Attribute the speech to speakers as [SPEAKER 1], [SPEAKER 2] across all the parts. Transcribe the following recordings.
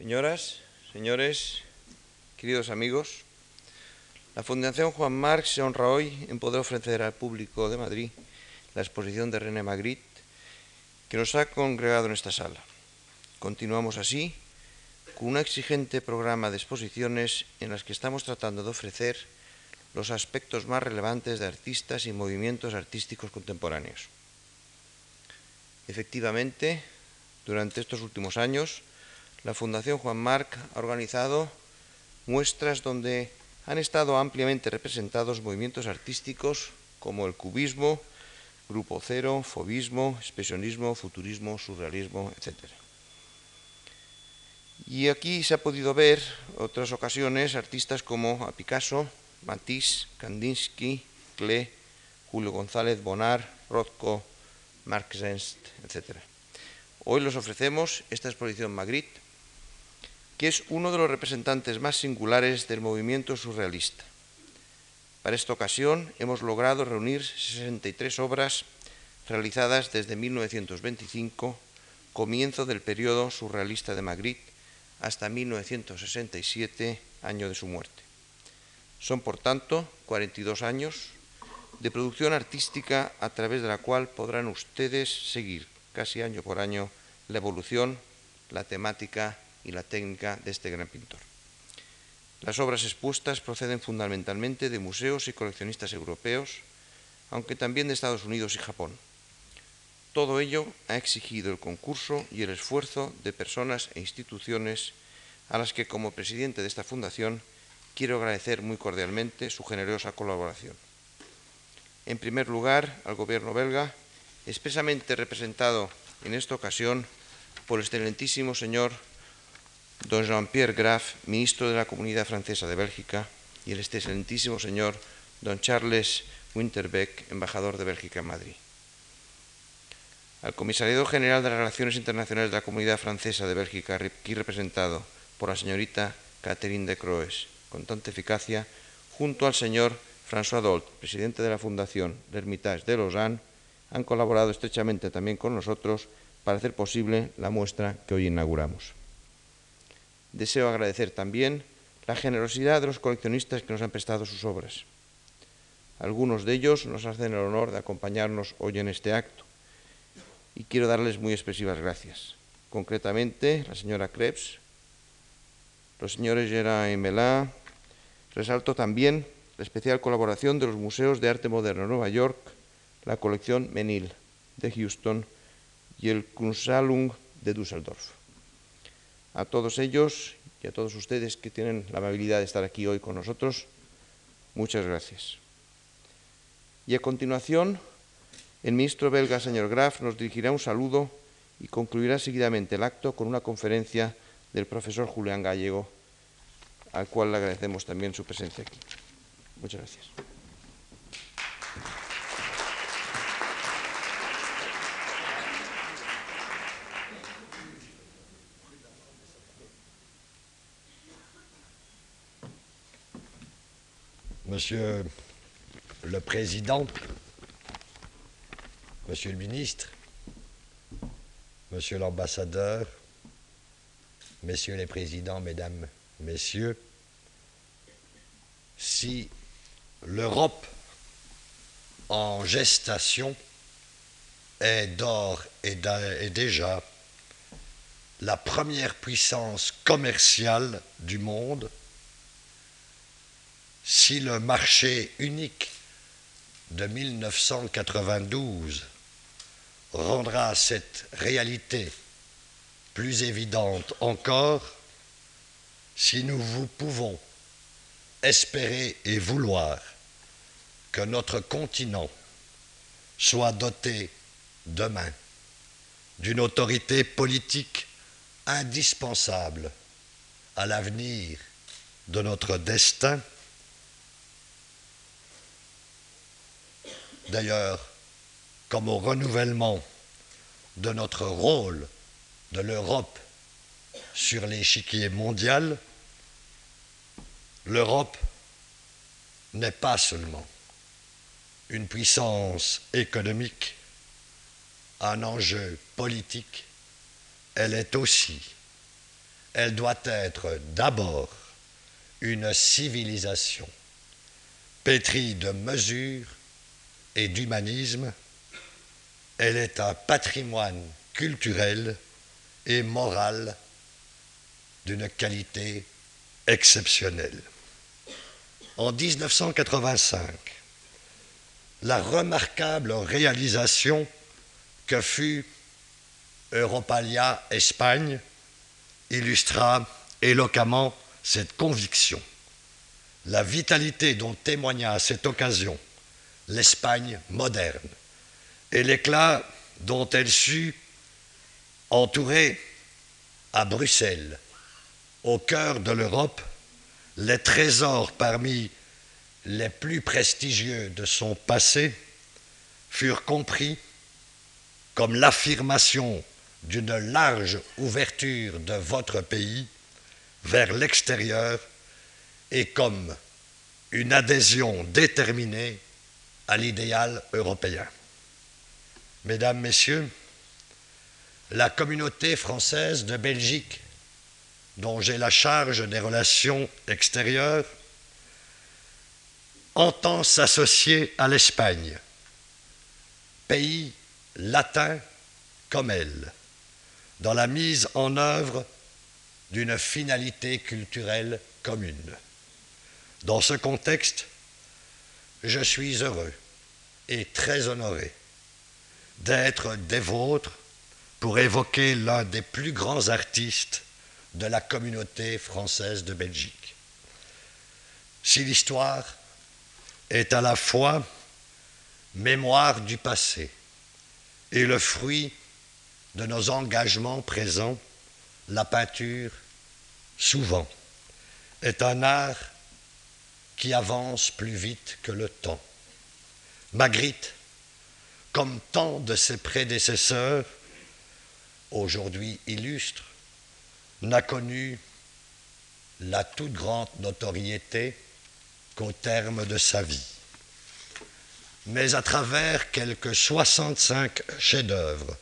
[SPEAKER 1] Señoras, señores, queridos amigos, la Fundación Juan Marc se honra hoy en poder ofrecer al público de Madrid la exposición de René Magritte que nos ha congregado en esta sala. Continuamos así con un exigente programa de exposiciones en las que estamos tratando de ofrecer los aspectos más relevantes de artistas y movimientos artísticos contemporáneos. Efectivamente, durante estos últimos años, la Fundación Juan Marc ha organizado muestras donde han estado ampliamente representados movimientos artísticos como el cubismo, grupo cero, fobismo, expresionismo, futurismo, surrealismo, etc. Y aquí se ha podido ver otras ocasiones artistas como a Picasso, Matisse, Kandinsky, Klee, Julio González Bonar, Rothko, Mark Zenst, etc. Hoy les ofrecemos esta exposición Magritte, que es uno de los representantes más singulares del movimiento surrealista. Para esta ocasión hemos logrado reunir 63 obras realizadas desde 1925, comienzo del periodo surrealista de Magritte, hasta 1967, año de su muerte. Son, por tanto, 42 años de producción artística a través de la cual podrán ustedes seguir casi año por año la evolución, la temática y la técnica de este gran pintor. Las obras expuestas proceden fundamentalmente de museos y coleccionistas europeos, aunque también de Estados Unidos y Japón. Todo ello ha exigido el concurso y el esfuerzo de personas e instituciones a las que como presidente de esta fundación quiero agradecer muy cordialmente su generosa colaboración. En primer lugar, al gobierno belga, expresamente representado en esta ocasión por el excelentísimo señor don Jean-Pierre Graf, ministro de la Comunidad Francesa de Bélgica, y el excelentísimo señor don Charles Winterbeck, embajador de Bélgica en Madrid. Al Comisariado General de las Relaciones Internacionales de la Comunidad Francesa de Bélgica, aquí representado por la señorita Catherine de Croes, con tanta eficacia, junto al señor François Dolt, presidente de la Fundación L'Hermitage de Lausanne, han colaborado estrechamente también con nosotros para hacer posible la muestra que hoy inauguramos. Deseo agradecer también la generosidad de los coleccionistas que nos han prestado sus obras. Algunos de ellos nos hacen el honor de acompañarnos hoy en este acto y quiero darles muy expresivas gracias. Concretamente, la señora Krebs, los señores Gerard y Melá, Resalto también la especial colaboración de los Museos de Arte Moderno de Nueva York, la colección Menil de Houston y el Kunstsammlung de Düsseldorf. A todos ellos y a todos ustedes que tienen la amabilidad de estar aquí hoy con nosotros, muchas gracias. Y a continuación, el ministro belga, señor Graf, nos dirigirá un saludo y concluirá seguidamente el acto con una conferencia del profesor Julián Gallego, al cual le agradecemos también su presencia aquí. Muchas gracias.
[SPEAKER 2] Monsieur le Président, Monsieur le Ministre, Monsieur l'Ambassadeur, Messieurs les Présidents, Mesdames, Messieurs, si l'Europe en gestation est d'or et déjà la première puissance commerciale du monde, si le marché unique de 1992 rendra cette réalité plus évidente encore, si nous vous pouvons espérer et vouloir que notre continent soit doté demain d'une autorité politique indispensable à l'avenir de notre destin. D'ailleurs, comme au renouvellement de notre rôle de l'Europe sur l'échiquier mondial, l'Europe n'est pas seulement une puissance économique, un enjeu politique, elle est aussi elle doit être d'abord une civilisation pétrie de mesures et d'humanisme. Elle est un patrimoine culturel et moral d'une qualité exceptionnelle. En 1985, la remarquable réalisation que fut Europalia Espagne illustra éloquemment cette conviction. La vitalité dont témoigna à cette occasion l'Espagne moderne. Et l'éclat dont elle sut entourer à Bruxelles, au cœur de l'Europe, les trésors parmi les plus prestigieux de son passé furent compris comme l'affirmation d'une large ouverture de votre pays vers l'extérieur et comme une adhésion déterminée à l'idéal européen. Mesdames, Messieurs, la communauté française de Belgique, dont j'ai la charge des relations extérieures, entend s'associer à l'Espagne, pays latin comme elle, dans la mise en œuvre d'une finalité culturelle commune. Dans ce contexte, je suis heureux et très honoré d'être des vôtres pour évoquer l'un des plus grands artistes de la communauté française de Belgique. Si l'histoire est à la fois mémoire du passé et le fruit de nos engagements présents, la peinture, souvent, est un art qui avance plus vite que le temps. Magritte, comme tant de ses prédécesseurs, aujourd'hui illustres, n'a connu la toute grande notoriété qu'au terme de sa vie. Mais à travers quelques 65 chefs-d'œuvre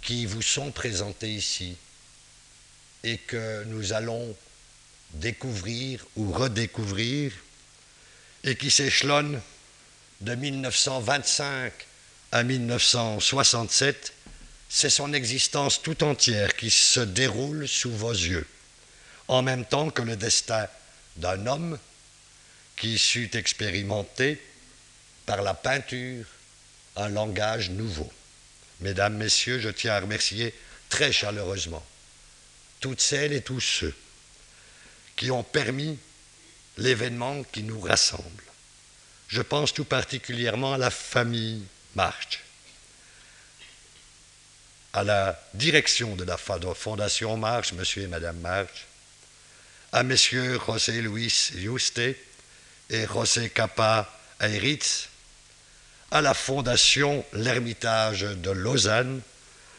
[SPEAKER 2] qui vous sont présentés ici et que nous allons découvrir ou redécouvrir et qui s'échelonnent de 1925 à 1967, c'est son existence tout entière qui se déroule sous vos yeux, en même temps que le destin d'un homme qui sut expérimenter par la peinture un langage nouveau. Mesdames, Messieurs, je tiens à remercier très chaleureusement toutes celles et tous ceux qui ont permis l'événement qui nous rassemble. Je pense tout particulièrement à la famille March, à la direction de la Fondation March, monsieur et madame March, à messieurs José Luis Juste et José Capa Eiritz, à la Fondation L'Ermitage de Lausanne,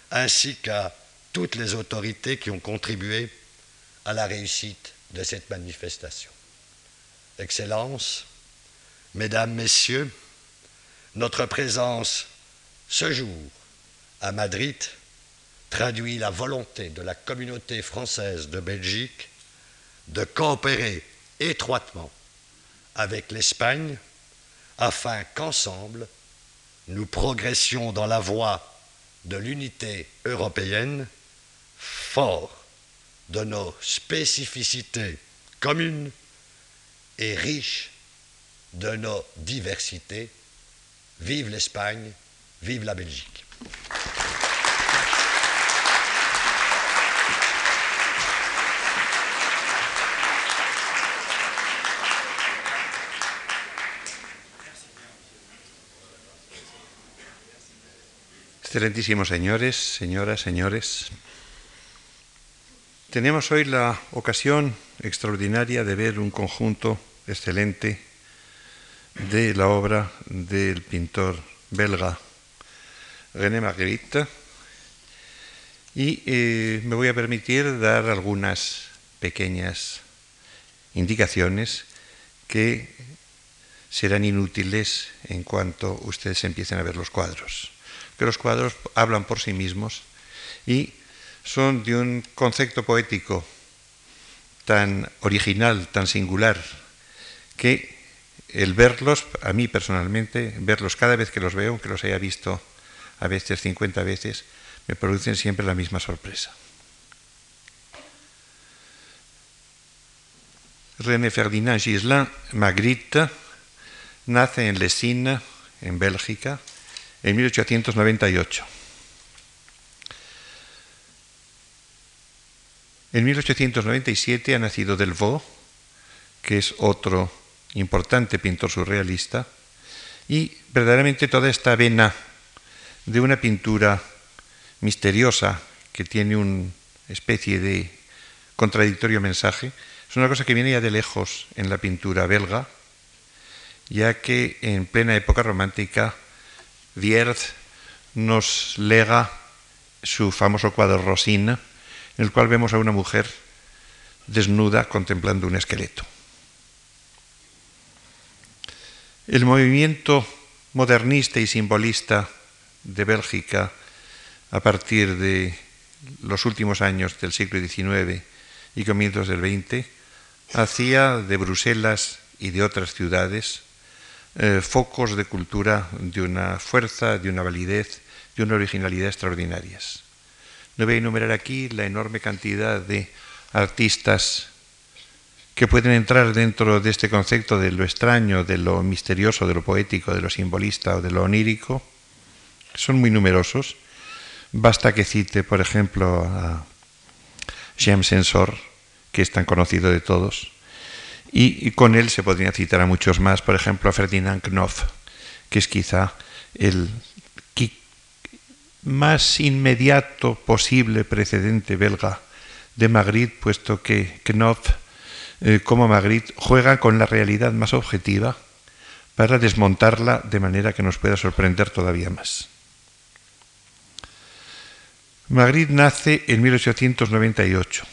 [SPEAKER 2] ainsi qu'à toutes les autorités qui ont contribué à la réussite de cette manifestation. Excellences, Mesdames, Messieurs, notre présence ce jour à Madrid traduit la volonté de la communauté française de Belgique de coopérer étroitement avec l'Espagne afin qu'ensemble, nous progressions dans la voie de l'unité européenne, fort de nos spécificités communes et riches de nos diversités. Vive l'Espagne, vive la Belgique.
[SPEAKER 1] Excelentísimos señores, señoras, señores, tenemos hoy la ocasión extraordinaria de ver un conjunto excelente de la obra del pintor belga René Magritte y eh, me voy a permitir dar algunas pequeñas indicaciones que serán inútiles en cuanto ustedes empiecen a ver los cuadros. Que los cuadros hablan por sí mismos y
[SPEAKER 3] son de un concepto poético tan original, tan singular, que el verlos, a mí personalmente, verlos cada vez que los veo, que los haya visto a veces 50 veces, me producen siempre la misma sorpresa. René Ferdinand Gislain Magritte nace en Lessines, en Bélgica, en 1898. En 1897 ha nacido Delvaux, que es otro importante pintor surrealista, y verdaderamente toda esta vena de una pintura misteriosa que tiene una especie de contradictorio mensaje, es una cosa que viene ya de lejos en la pintura belga, ya que en plena época romántica Vierz nos lega su famoso cuadro Rosina, en el cual vemos a una mujer desnuda contemplando un esqueleto. El movimiento modernista y simbolista de Bélgica a partir de los últimos años del siglo XIX y comienzos del XX hacía de Bruselas y de otras ciudades eh, focos de cultura de una fuerza, de una validez, de una originalidad extraordinarias. No voy a enumerar aquí la enorme cantidad de artistas que pueden entrar dentro de este concepto de lo extraño, de lo misterioso, de lo poético, de lo simbolista o de lo onírico. Son muy numerosos. Basta que cite, por ejemplo, a James Ensor, que es tan conocido de todos, y, con él se podría citar a muchos más, por ejemplo, a Ferdinand Knopf, que es quizá el más inmediato posible precedente belga de Magritte, puesto que Knopf, eh, como Magritte, juega con la realidad más objetiva para desmontarla de manera que nos pueda sorprender todavía más. Magritte nace en 1898.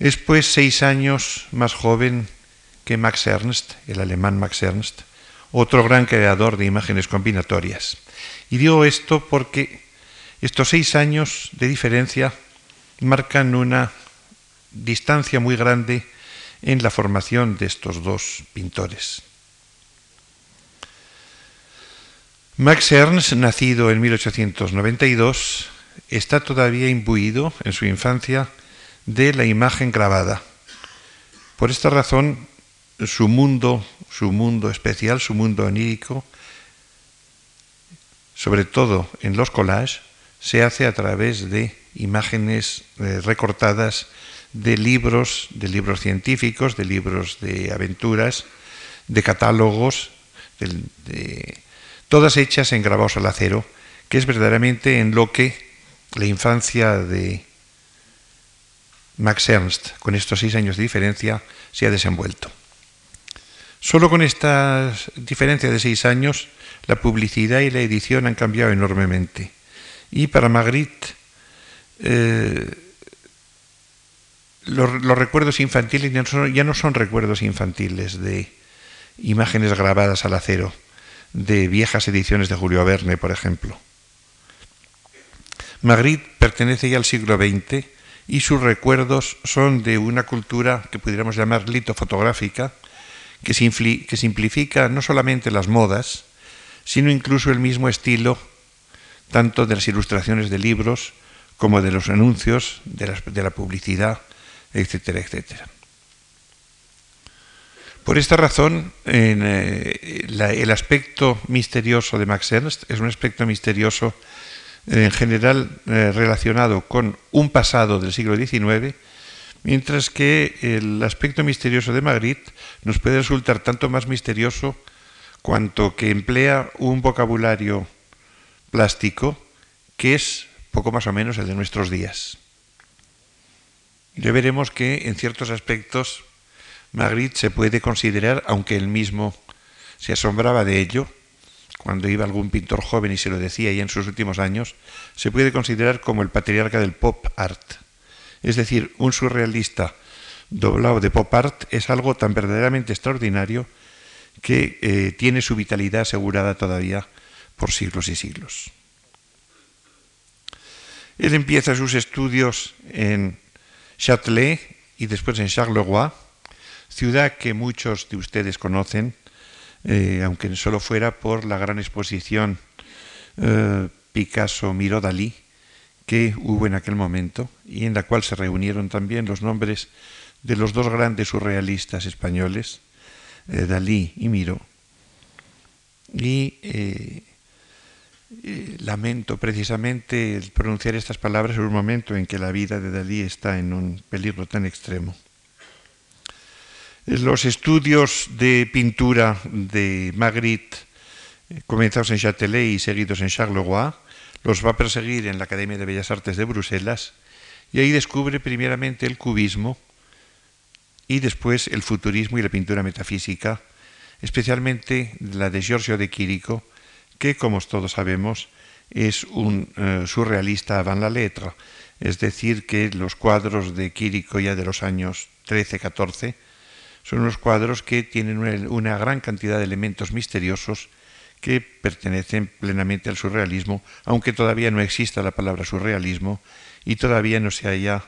[SPEAKER 3] Es pues seis años más joven que Max Ernst, el alemán Max Ernst, otro gran creador de imágenes combinatorias. Y digo esto porque estos seis años de diferencia marcan una distancia muy grande en la formación de estos dos pintores. Max Ernst, nacido en 1892, está todavía imbuido en su infancia de la imagen grabada. Por esta razón, su mundo, su mundo especial, su mundo onírico, sobre todo en los collages, se hace a través de imágenes eh, recortadas de libros, de libros científicos, de libros de aventuras, de catálogos, todas hechas en grabados al acero, que es verdaderamente en lo que la infancia de Max Ernst, con estos seis años de diferencia, se ha desenvuelto. Solo con esta diferencia de seis años, la publicidad y la edición han cambiado enormemente. Y para Magritte, eh, los, recuerdos infantiles ya no son recuerdos infantiles de imágenes grabadas al acero, de viejas ediciones de Julio Verne, por ejemplo. Magritte pertenece ya al siglo XX y sus recuerdos son de una cultura que pudiéramos llamar litofotográfica, que, que simplifica no solamente las modas, sino incluso el mismo estilo, tanto de las ilustraciones de libros como de los anuncios, de la, publicidad, etcétera, etcétera. Por esta razón, eh, el aspecto misterioso de Max Ernst es un aspecto misterioso en general eh, relacionado con un pasado del siglo XIX, mientras que el aspecto misterioso de Magritte nos puede resultar tanto más misterioso cuanto que emplea un vocabulario plástico que es poco más o menos el de nuestros días. Ya veremos que en ciertos aspectos Magritte se puede considerar, aunque él mismo se asombraba de ello, cuando iba algún pintor joven y se lo decía y en sus últimos años, se puede considerar como el patriarca del pop art. Es decir, un surrealista doblado de pop art es algo tan verdaderamente extraordinario que eh, tiene su vitalidad asegurada todavía por siglos y siglos. Él empieza sus estudios en Châtelet y después en Charleroi, ciudad que muchos de ustedes conocen, eh, aunque solo fuera por la gran exposición eh, Picasso Miró Dalí que hubo en aquel momento y en la cual se reunieron también los nombres de los dos grandes surrealistas españoles, eh, Dalí y Miró. Y lamento precisamente el pronunciar estas palabras en un momento en que la vida de Dalí está en un peligro tan extremo. Los estudios de pintura de Magritte, eh, comenzados en Châtelet y seguidos en Charleroi, los va a perseguir en la Academia de Bellas Artes de Bruselas y ahí descubre primeramente el cubismo y después el futurismo y la pintura metafísica, especialmente la de Giorgio de Quirico, que, como todos sabemos, es un eh, surrealista avant la letra, es decir, que los cuadros de Quirico ya de los años 13-14 son unos cuadros que tienen una, gran cantidad de elementos misteriosos que pertenecen plenamente al surrealismo, aunque todavía no exista la palabra surrealismo y todavía no se haya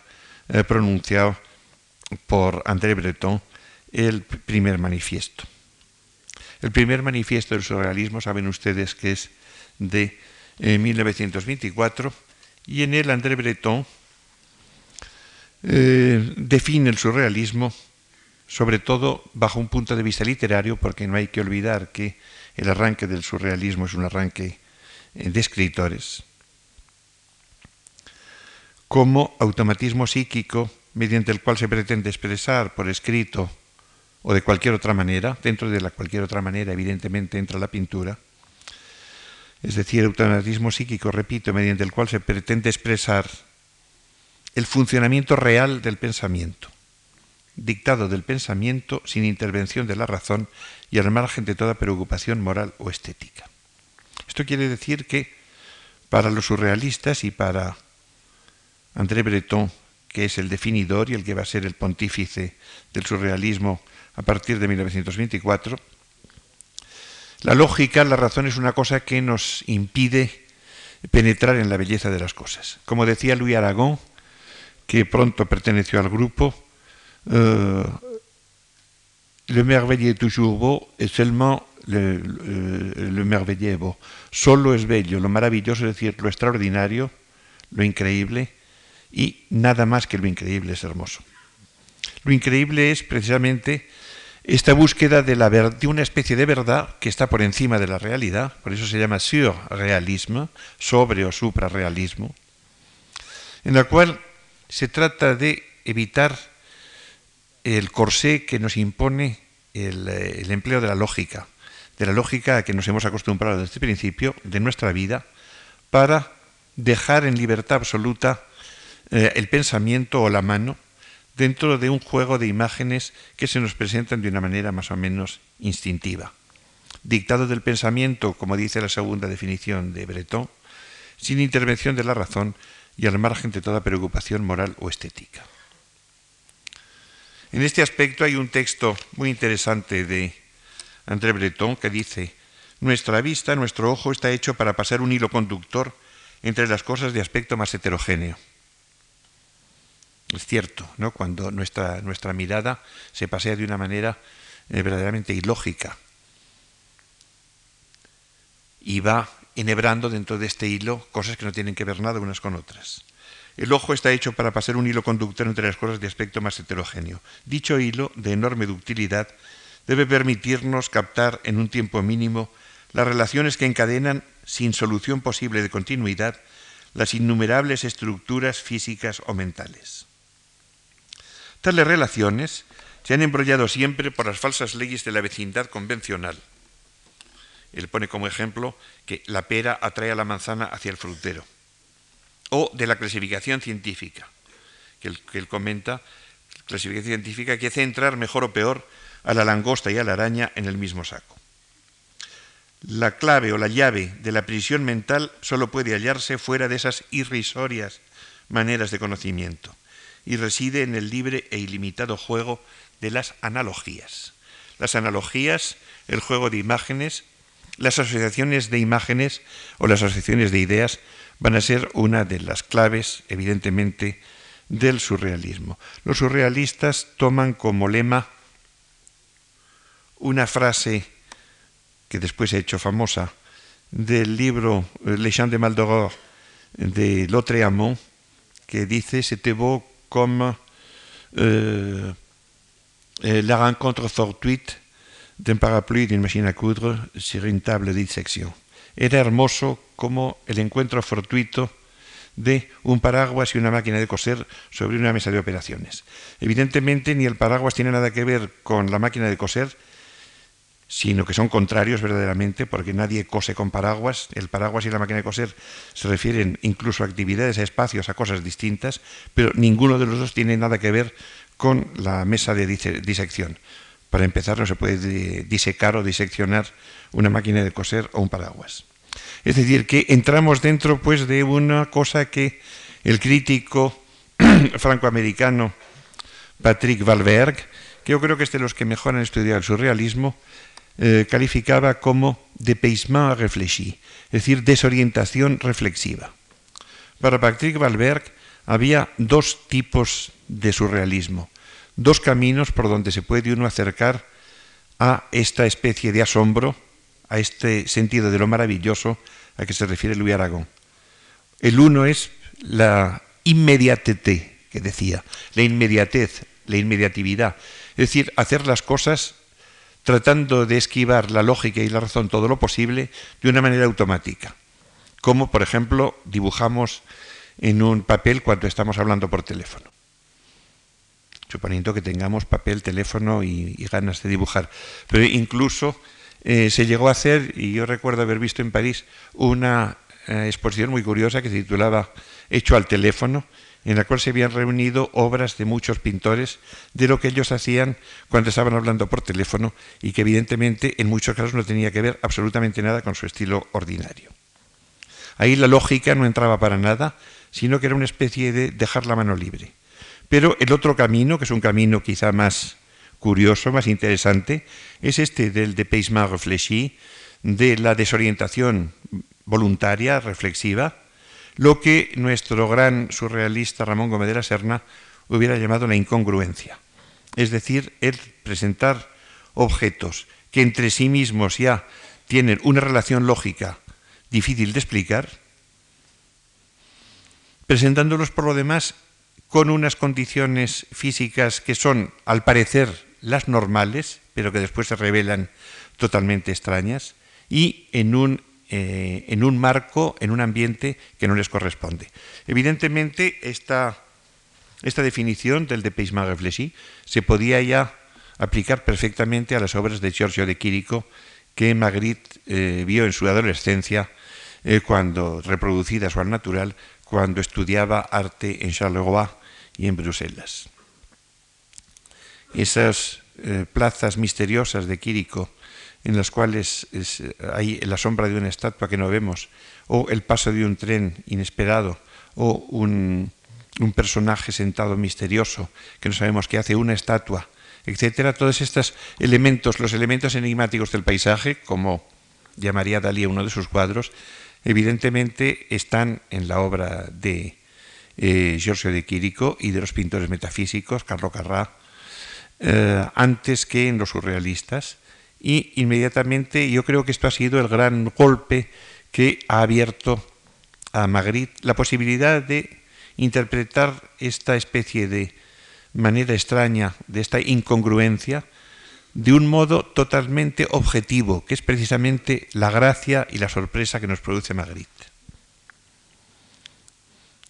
[SPEAKER 3] eh, pronunciado por André Breton el primer manifiesto. El primer manifiesto del surrealismo, saben ustedes que es de 1924, eh, y en él André Breton eh, define el surrealismo sobre todo bajo un punto de vista literario, porque no hay que olvidar que el arranque del surrealismo es un arranque eh, de escritores, como automatismo psíquico mediante el cual se pretende expresar por escrito o de cualquier otra manera, dentro de la cualquier otra manera evidentemente entra la pintura, es decir, automatismo psíquico, repito, mediante el cual se pretende expresar el funcionamiento real del pensamiento dictado del pensamiento sin intervención de la razón y al margen de toda preocupación moral o estética. Esto quiere decir que para los surrealistas y para André Breton, que es el definidor y el que va a ser el pontífice del surrealismo a partir de 1924, la lógica, la razón es una cosa que nos impide penetrar en la belleza de las cosas. Como decía Louis Aragón, que pronto perteneció al grupo, Euh, le merveille est toujours beau et seulement le, le, le merveille est beau. Solo es bello, lo maravilloso, es decir, lo extraordinario, lo increíble, y nada más que lo increíble es hermoso. Lo increíble es precisamente esta búsqueda de, la de una especie de verdad que está por encima de la realidad, por eso se llama surrealismo, sobre o suprarrealismo, en la cual se trata de evitar el corsé que nos impone eh, el, empleo de la lógica, de la lógica a que nos hemos acostumbrado desde el principio de nuestra vida, para dejar en libertad absoluta eh, el pensamiento o la mano dentro de un juego de imágenes que se nos presentan de una manera más o menos instintiva. Dictado del pensamiento, como dice la segunda definición de Breton, sin intervención de la razón y al margen de toda preocupación moral o estética. En este aspecto hay un texto muy interesante de André Breton que dice, nuestra vista, nuestro ojo está hecho para pasar un hilo conductor entre las cosas de aspecto más heterogéneo. Es cierto, ¿no? Cuando nuestra, mirada se pasea de una manera eh, verdaderamente ilógica y va enhebrando dentro de este hilo cosas que no tienen que ver nada unas con otras. El ojo está hecho para pasar un hilo conductor entre las cosas de aspecto más heterogéneo. Dicho hilo, de enorme ductilidad, debe permitirnos captar en un tiempo mínimo las relaciones que encadenan, sin solución posible de continuidad, las innumerables estructuras físicas o mentales. Tales relaciones se han embrollado siempre por las falsas leyes de la vecindad convencional. Él pone como ejemplo que la pera atrae a la manzana hacia el frutero o de la clasificación científica, que él, comenta, clasificación científica que hace entrar mejor o peor a la langosta y a la araña en el mismo saco. La clave o la llave de la prisión mental solo puede hallarse fuera de esas irrisorias maneras de conocimiento y reside en el libre e ilimitado juego de las analogías. Las analogías, el juego de imágenes, las asociaciones de imágenes o las asociaciones de ideas van a ser una de las claves, evidentemente, del surrealismo. Los surrealistas toman como lema una frase que después se ha hecho famosa del libro eh, Les Champs de Maldoror de Lautréamont, que dice C'était beau comme euh, euh, la rencontre fortuite d'un parapluie d'une machine à coudre sur une table de disección. Era hermoso como el encuentro fortuito de un paraguas y una máquina de coser sobre una mesa de operaciones. Evidentemente ni el paraguas tiene nada que ver con la máquina de coser, sino que son contrarios verdaderamente, porque nadie cose con paraguas. El paraguas y la máquina de coser se refieren incluso a actividades, a espacios, a cosas distintas, pero ninguno de los dos tiene nada que ver con la mesa de disección. Para empezar, no se puede disecar o diseccionar una máquina de coser o un paraguas. Es decir, que entramos dentro pues, de una cosa que el crítico francoamericano Patrick Valberg, que yo creo que es de los que mejor han estudiado el surrealismo, eh, calificaba como dépaysement réfléchi, es decir, desorientación reflexiva. Para Patrick Valberg había dos tipos de surrealismo, dos caminos por donde se puede uno acercar a esta especie de asombro, a este sentido de lo maravilloso a que se refiere Louis Aragón. El uno es la inmediatez, que decía, la inmediatez, la inmediatividad, es decir, hacer las cosas tratando de esquivar la lógica y la razón todo lo posible de una manera automática, como por ejemplo dibujamos en un papel cuando estamos hablando por teléfono. Suponiendo que tengamos papel, teléfono y, ganas de dibujar. Pero incluso eh, se llegó a hacer, y yo recuerdo haber visto en París, una eh, exposición muy curiosa que se titulaba Hecho al teléfono, en la cual se habían reunido obras de muchos pintores de lo que ellos hacían cuando estaban hablando por teléfono y que evidentemente en muchos casos no tenía que ver absolutamente nada con su estilo ordinario. Ahí la lógica no entraba para nada, sino que era una especie de dejar la mano libre. Pero el otro camino, que es un camino quizá más curioso, más interesante, es este del dépaysement réfléchi, de la desorientación voluntaria, reflexiva, lo que nuestro gran surrealista Ramón Gómez de la Serna hubiera llamado la incongruencia. Es decir, el presentar objetos que entre sí mismos ya tienen una relación lógica difícil de explicar, presentándolos por lo demás con unas condiciones físicas que son, al parecer, las normales, pero que después se revelan totalmente extrañas, y en un eh, en un marco, en un ambiente que no les corresponde. Evidentemente, esta, esta definición del dépaysement réfléchi se podía ya aplicar perfectamente a las obras de Giorgio de Quirico que Magritte eh, vio en su adolescencia, eh, cuando reproducidas o al natural, cuando estudiaba arte en Charleroi y en Bruselas. Esas plazas misteriosas de Quirico en las cuales hay la sombra de una estatua que no vemos, o el paso de un tren inesperado, o un, personaje sentado misterioso que no sabemos qué hace, una estatua, etcétera. Todos estos elementos, los elementos enigmáticos del paisaje, como llamaría Dalí uno de sus cuadros, evidentemente están en la obra de eh, Giorgio de Quirico y de los pintores metafísicos, Carlo Carrà, eh, antes que en los surrealistas y inmediatamente yo creo que esto ha sido el gran golpe que ha abierto a Magritte la posibilidad de interpretar esta especie de manera extraña, de esta incongruencia, de un modo totalmente objetivo, que es precisamente la gracia y la sorpresa que nos produce Magritte.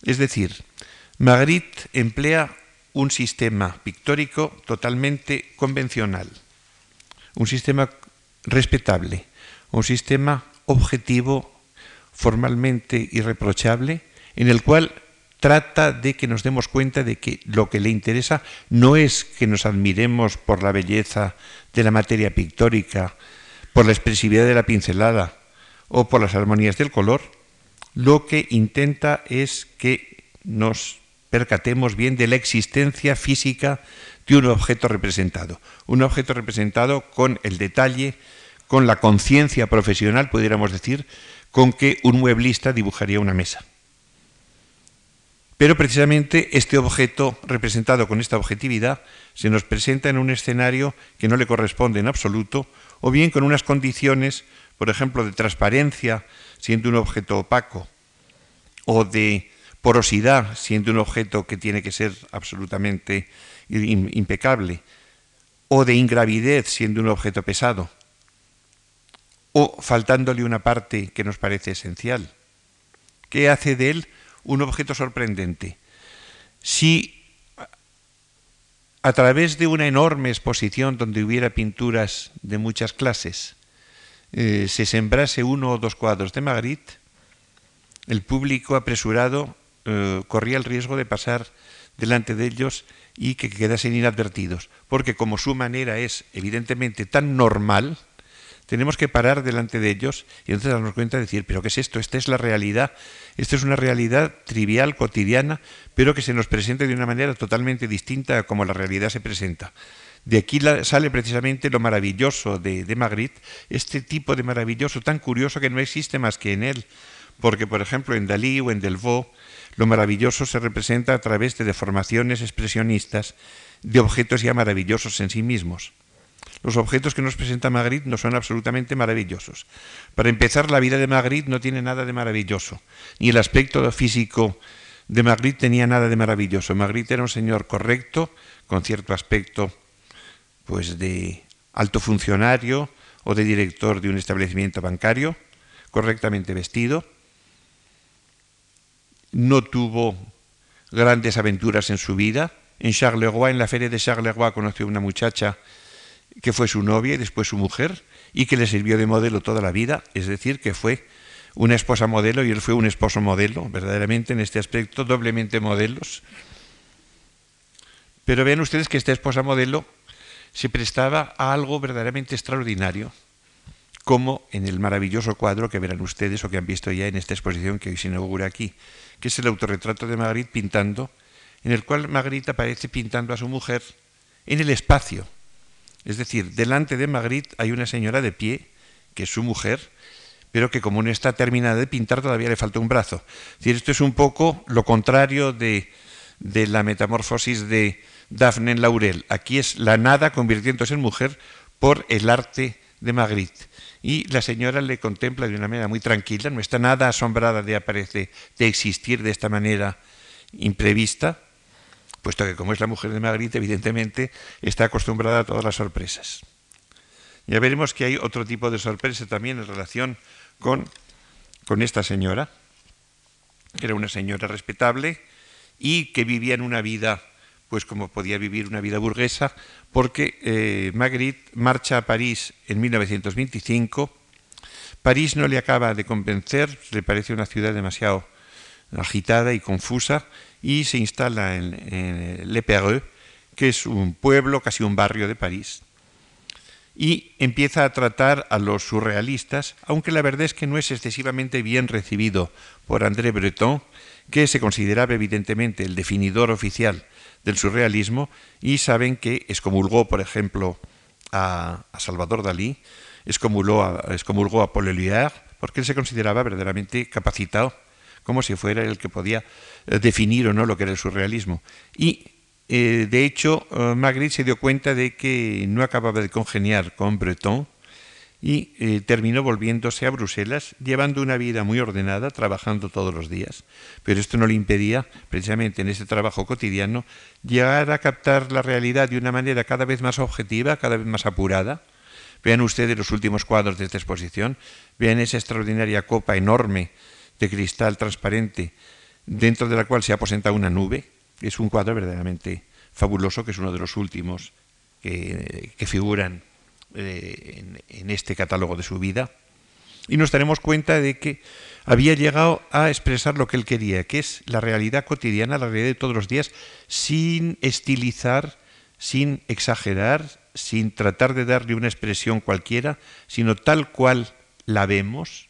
[SPEAKER 3] Es decir, Magritte emplea un sistema pictórico totalmente convencional un sistema respetable, un sistema objetivo, formalmente irreprochable, en el cual trata de que nos demos cuenta de que lo que le interesa no es que nos admiremos por la belleza de la materia pictórica, por la expresividad de la pincelada o por las armonías del color, lo que intenta es que nos percatemos bien de la existencia física de un objeto representado. Un objeto representado con el detalle, con la conciencia profesional, pudiéramos decir, con que un mueblista dibujaría una mesa. Pero precisamente este objeto representado con esta objetividad se nos presenta en un escenario que no le corresponde en absoluto, o bien con unas condiciones, por ejemplo, de transparencia, siendo un objeto opaco, o de porosidad, siendo un objeto que tiene que ser absolutamente impecable, o de ingravidez, siendo un objeto pesado, o faltándole una parte que nos parece esencial. ¿Qué hace de él un objeto sorprendente. Si a través de una enorme exposición donde hubiera pinturas de muchas clases, eh, se sembrase uno o dos cuadros de Magritte, el público apresurado eh, corría el riesgo de pasar delante de ellos y que quedasen inadvertidos, porque como su manera es evidentemente tan normal, tenemos que parar delante de ellos y entonces darnos cuenta de decir, pero ¿qué es esto? Esta es la realidad, esta es una realidad trivial, cotidiana, pero que se nos presenta de una manera totalmente distinta a como la realidad se presenta. De aquí sale precisamente lo maravilloso de, de Magritte, este tipo de maravilloso tan curioso que no existe más que en él, porque por ejemplo en Dalí o en Delvaux lo maravilloso se representa a través de deformaciones expresionistas de objetos ya maravillosos en sí mismos. Los objetos que nos presenta Magritte no son absolutamente maravillosos. Para empezar, la vida de Magritte no tiene nada de maravilloso, ni el aspecto físico de Magritte tenía nada de maravilloso. Magritte era un señor correcto, con cierto aspecto pues de alto funcionario o de director de un establecimiento bancario, correctamente vestido. No tuvo grandes aventuras en su vida. En Charleroi, en la feria de Charleroi, conoció a una muchacha que fue su novia y después su mujer, y que le sirvió de modelo toda la vida, es decir, que fue una esposa modelo y él fue un esposo modelo, verdaderamente en este aspecto, doblemente modelos. Pero vean ustedes que esta esposa modelo se prestaba a algo verdaderamente extraordinario, como en el maravilloso cuadro que verán ustedes o que han visto ya en esta exposición que hoy se inaugura aquí, que es el autorretrato de Magritte pintando, en el cual Magritte aparece pintando a su mujer en el espacio, es decir, delante de Magritte hay una señora de pie, que es su mujer, pero que como no está terminada de pintar todavía le falta un brazo. Es decir, esto es un poco lo contrario de, la metamorfosis de Daphne en Laurel. Aquí es la nada convirtiéndose en mujer por el arte de Magritte. Y la señora le contempla de una manera muy tranquila, no está nada asombrada de aparecer, de existir de esta manera imprevista, puesto que como es la mujer de Magritte, evidentemente está acostumbrada a todas las sorpresas. Ya veremos que hay otro tipo de sorpresa también en relación con, con esta señora, que era una señora respetable y que vivía en una vida, pues como podía vivir una vida burguesa, porque eh, Magritte marcha a París en 1925. París no le acaba de convencer, le parece una ciudad demasiado agitada y confusa, y se instala en, Le Perreux, que es un pueblo, casi un barrio de París, y empieza a tratar a los surrealistas, aunque la verdad es que no es excesivamente bien recibido por André Breton, que se consideraba evidentemente el definidor oficial del surrealismo, y saben que excomulgó, por ejemplo, a, Salvador Dalí, excomulgó a, a Paul Éluard, porque él se consideraba verdaderamente capacitado como si fuera el que podía eh, definir o no lo que era el surrealismo. Y eh, de hecho, eh, Magritte se dio cuenta de que no acababa de congeniar con Breton y terminó volviéndose a Bruselas, llevando una vida muy ordenada, trabajando todos los días. Pero esto no le impedía, precisamente en ese trabajo cotidiano, llegar a captar la realidad de una manera cada vez más objetiva, cada vez más apurada. Vean ustedes los últimos cuadros de esta exposición, vean esa extraordinaria copa enorme de cristal transparente dentro de la cual se aposenta una nube. Es un cuadro verdaderamente fabuloso, que es uno de los últimos que, figuran eh, en, este catálogo de su vida. Y nos daremos cuenta de que había llegado a expresar lo que él quería, que es la realidad cotidiana, la realidad de todos los días, sin estilizar, sin exagerar, sin tratar de darle una expresión cualquiera, sino tal cual la vemos,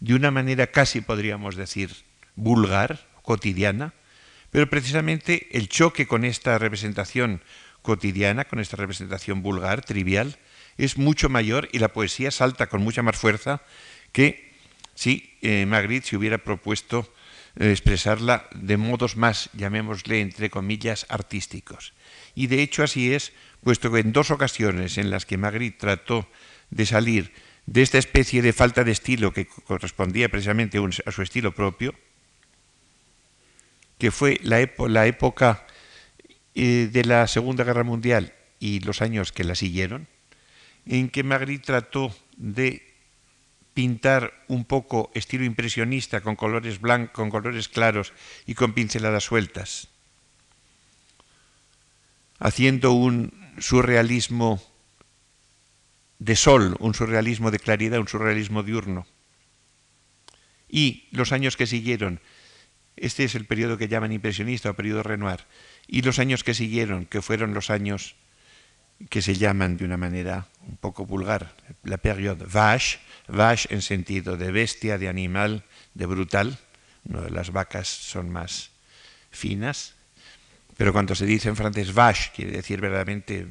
[SPEAKER 3] de una manera casi podríamos decir vulgar, cotidiana, pero precisamente el choque con esta representación cotidiana, con esta representación vulgar, trivial, es mucho mayor y la poesía salta con mucha más fuerza que si eh, Magritte se hubiera propuesto eh, expresarla de modos más, llamémosle, entre comillas, artísticos. Y de hecho así es, puesto que en dos ocasiones en las que Magritte trató de salir de esta especie de falta de estilo que correspondía precisamente a su estilo propio, que fue la, época eh, de la Segunda Guerra Mundial y los años que la siguieron, en que Magritte trató de pintar un poco estilo impresionista con colores blancos, con colores claros y con pinceladas sueltas, haciendo un surrealismo de sol, un surrealismo de claridad, un surrealismo diurno. Y los años que siguieron, este es el periodo que llaman impresionista o periodo Renoir, y los años que siguieron, que fueron los años que se llaman de una manera un poco vulgar, la periodo vache, vache en sentido de bestia, de animal, de brutal, las vacas son más finas, pero cuando se dice en francés vache quiere decir verdaderamente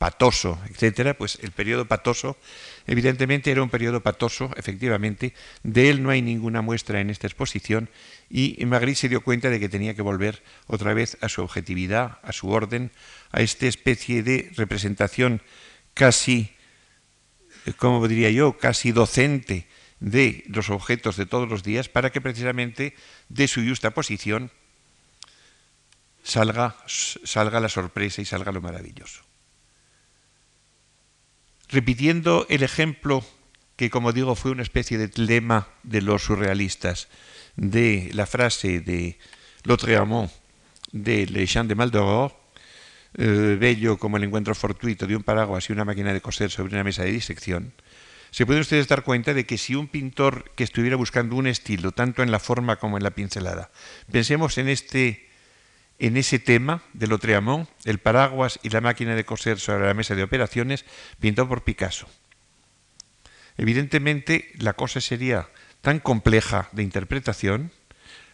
[SPEAKER 3] patoso, etcétera, pues el periodo patoso, evidentemente era un periodo patoso, efectivamente, de él no hay ninguna muestra en esta exposición y Magritte se dio cuenta de que tenía que volver otra vez a su objetividad, a su orden, a esta especie de representación casi, como diría yo, casi docente de los objetos de todos los días para que precisamente de su justa posición salga, salga la sorpresa y salga lo maravilloso repitiendo el ejemplo que, como digo, fue una especie de lema de los surrealistas, de la frase de Lautréamont de Le Chant de Maldoror, eh, bello como el encuentro fortuito de un paraguas y una máquina de coser sobre una mesa de disección, se pueden ustedes dar cuenta de que si un pintor que estuviera buscando un estilo, tanto en la forma como en la pincelada, pensemos en este en ese tema de Lotreamont, el paraguas y la máquina de coser sobre la mesa de operaciones, pintado por Picasso. Evidentemente, la cosa sería tan compleja de interpretación,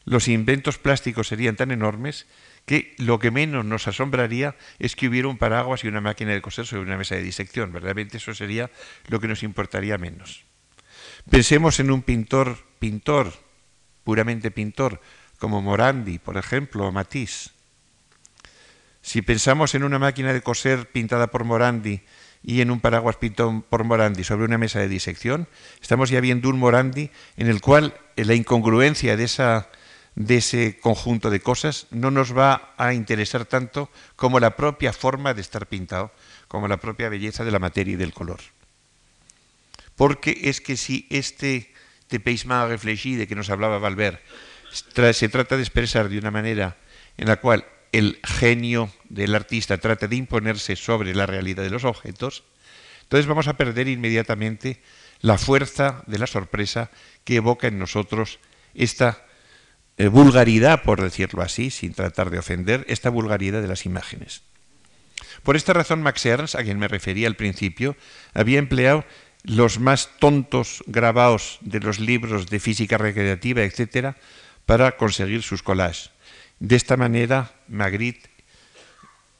[SPEAKER 3] los inventos plásticos serían tan enormes, que lo que menos nos asombraría es que hubiera un paraguas y una máquina de coser sobre una mesa de disección. Verdaderamente eso sería lo que nos importaría menos. Pensemos en un pintor, pintor, puramente pintor, como Morandi, por ejemplo, o Matisse si pensamos en una máquina de coser pintada por Morandi y en un paraguas pintado por Morandi sobre una mesa de disección, estamos ya viendo un Morandi en el cual la incongruencia de, de ese conjunto de cosas no nos va a interesar tanto como la propia forma de estar pintado, como la propia belleza de la materia y del color. Porque es que si este dépaysement réfléchi de que nos hablaba Valver se trata de expresar de una manera en la cual el genio del artista trata de imponerse sobre la realidad de los objetos, entonces vamos a perder inmediatamente la fuerza de la sorpresa que evoca en nosotros esta eh, vulgaridad, por decirlo así, sin tratar de ofender, esta vulgaridad de las imágenes. Por esta razón, Max Ernst, a quien me refería al principio, había empleado los más tontos grabados de los libros de física recreativa, etcétera, para conseguir sus collages. De esta manera, Magritte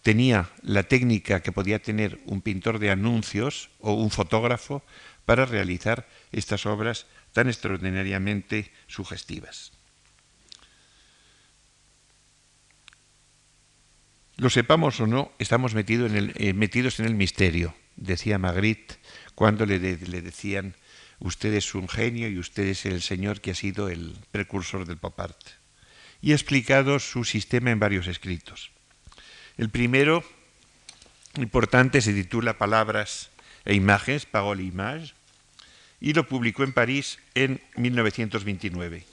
[SPEAKER 3] tenía la técnica que podía tener un pintor de anuncios o un fotógrafo para realizar estas obras tan extraordinariamente sugestivas. Lo sepamos o no, estamos eh, metidos en el misterio, decía Magritte cuando le, decían, usted es un genio y usted es el señor que ha sido el precursor del pop art y explicado su sistema en varios escritos. El primero, importante, se titula Palabras e Imágenes, Parole et Images, y lo publicó en París en 1929.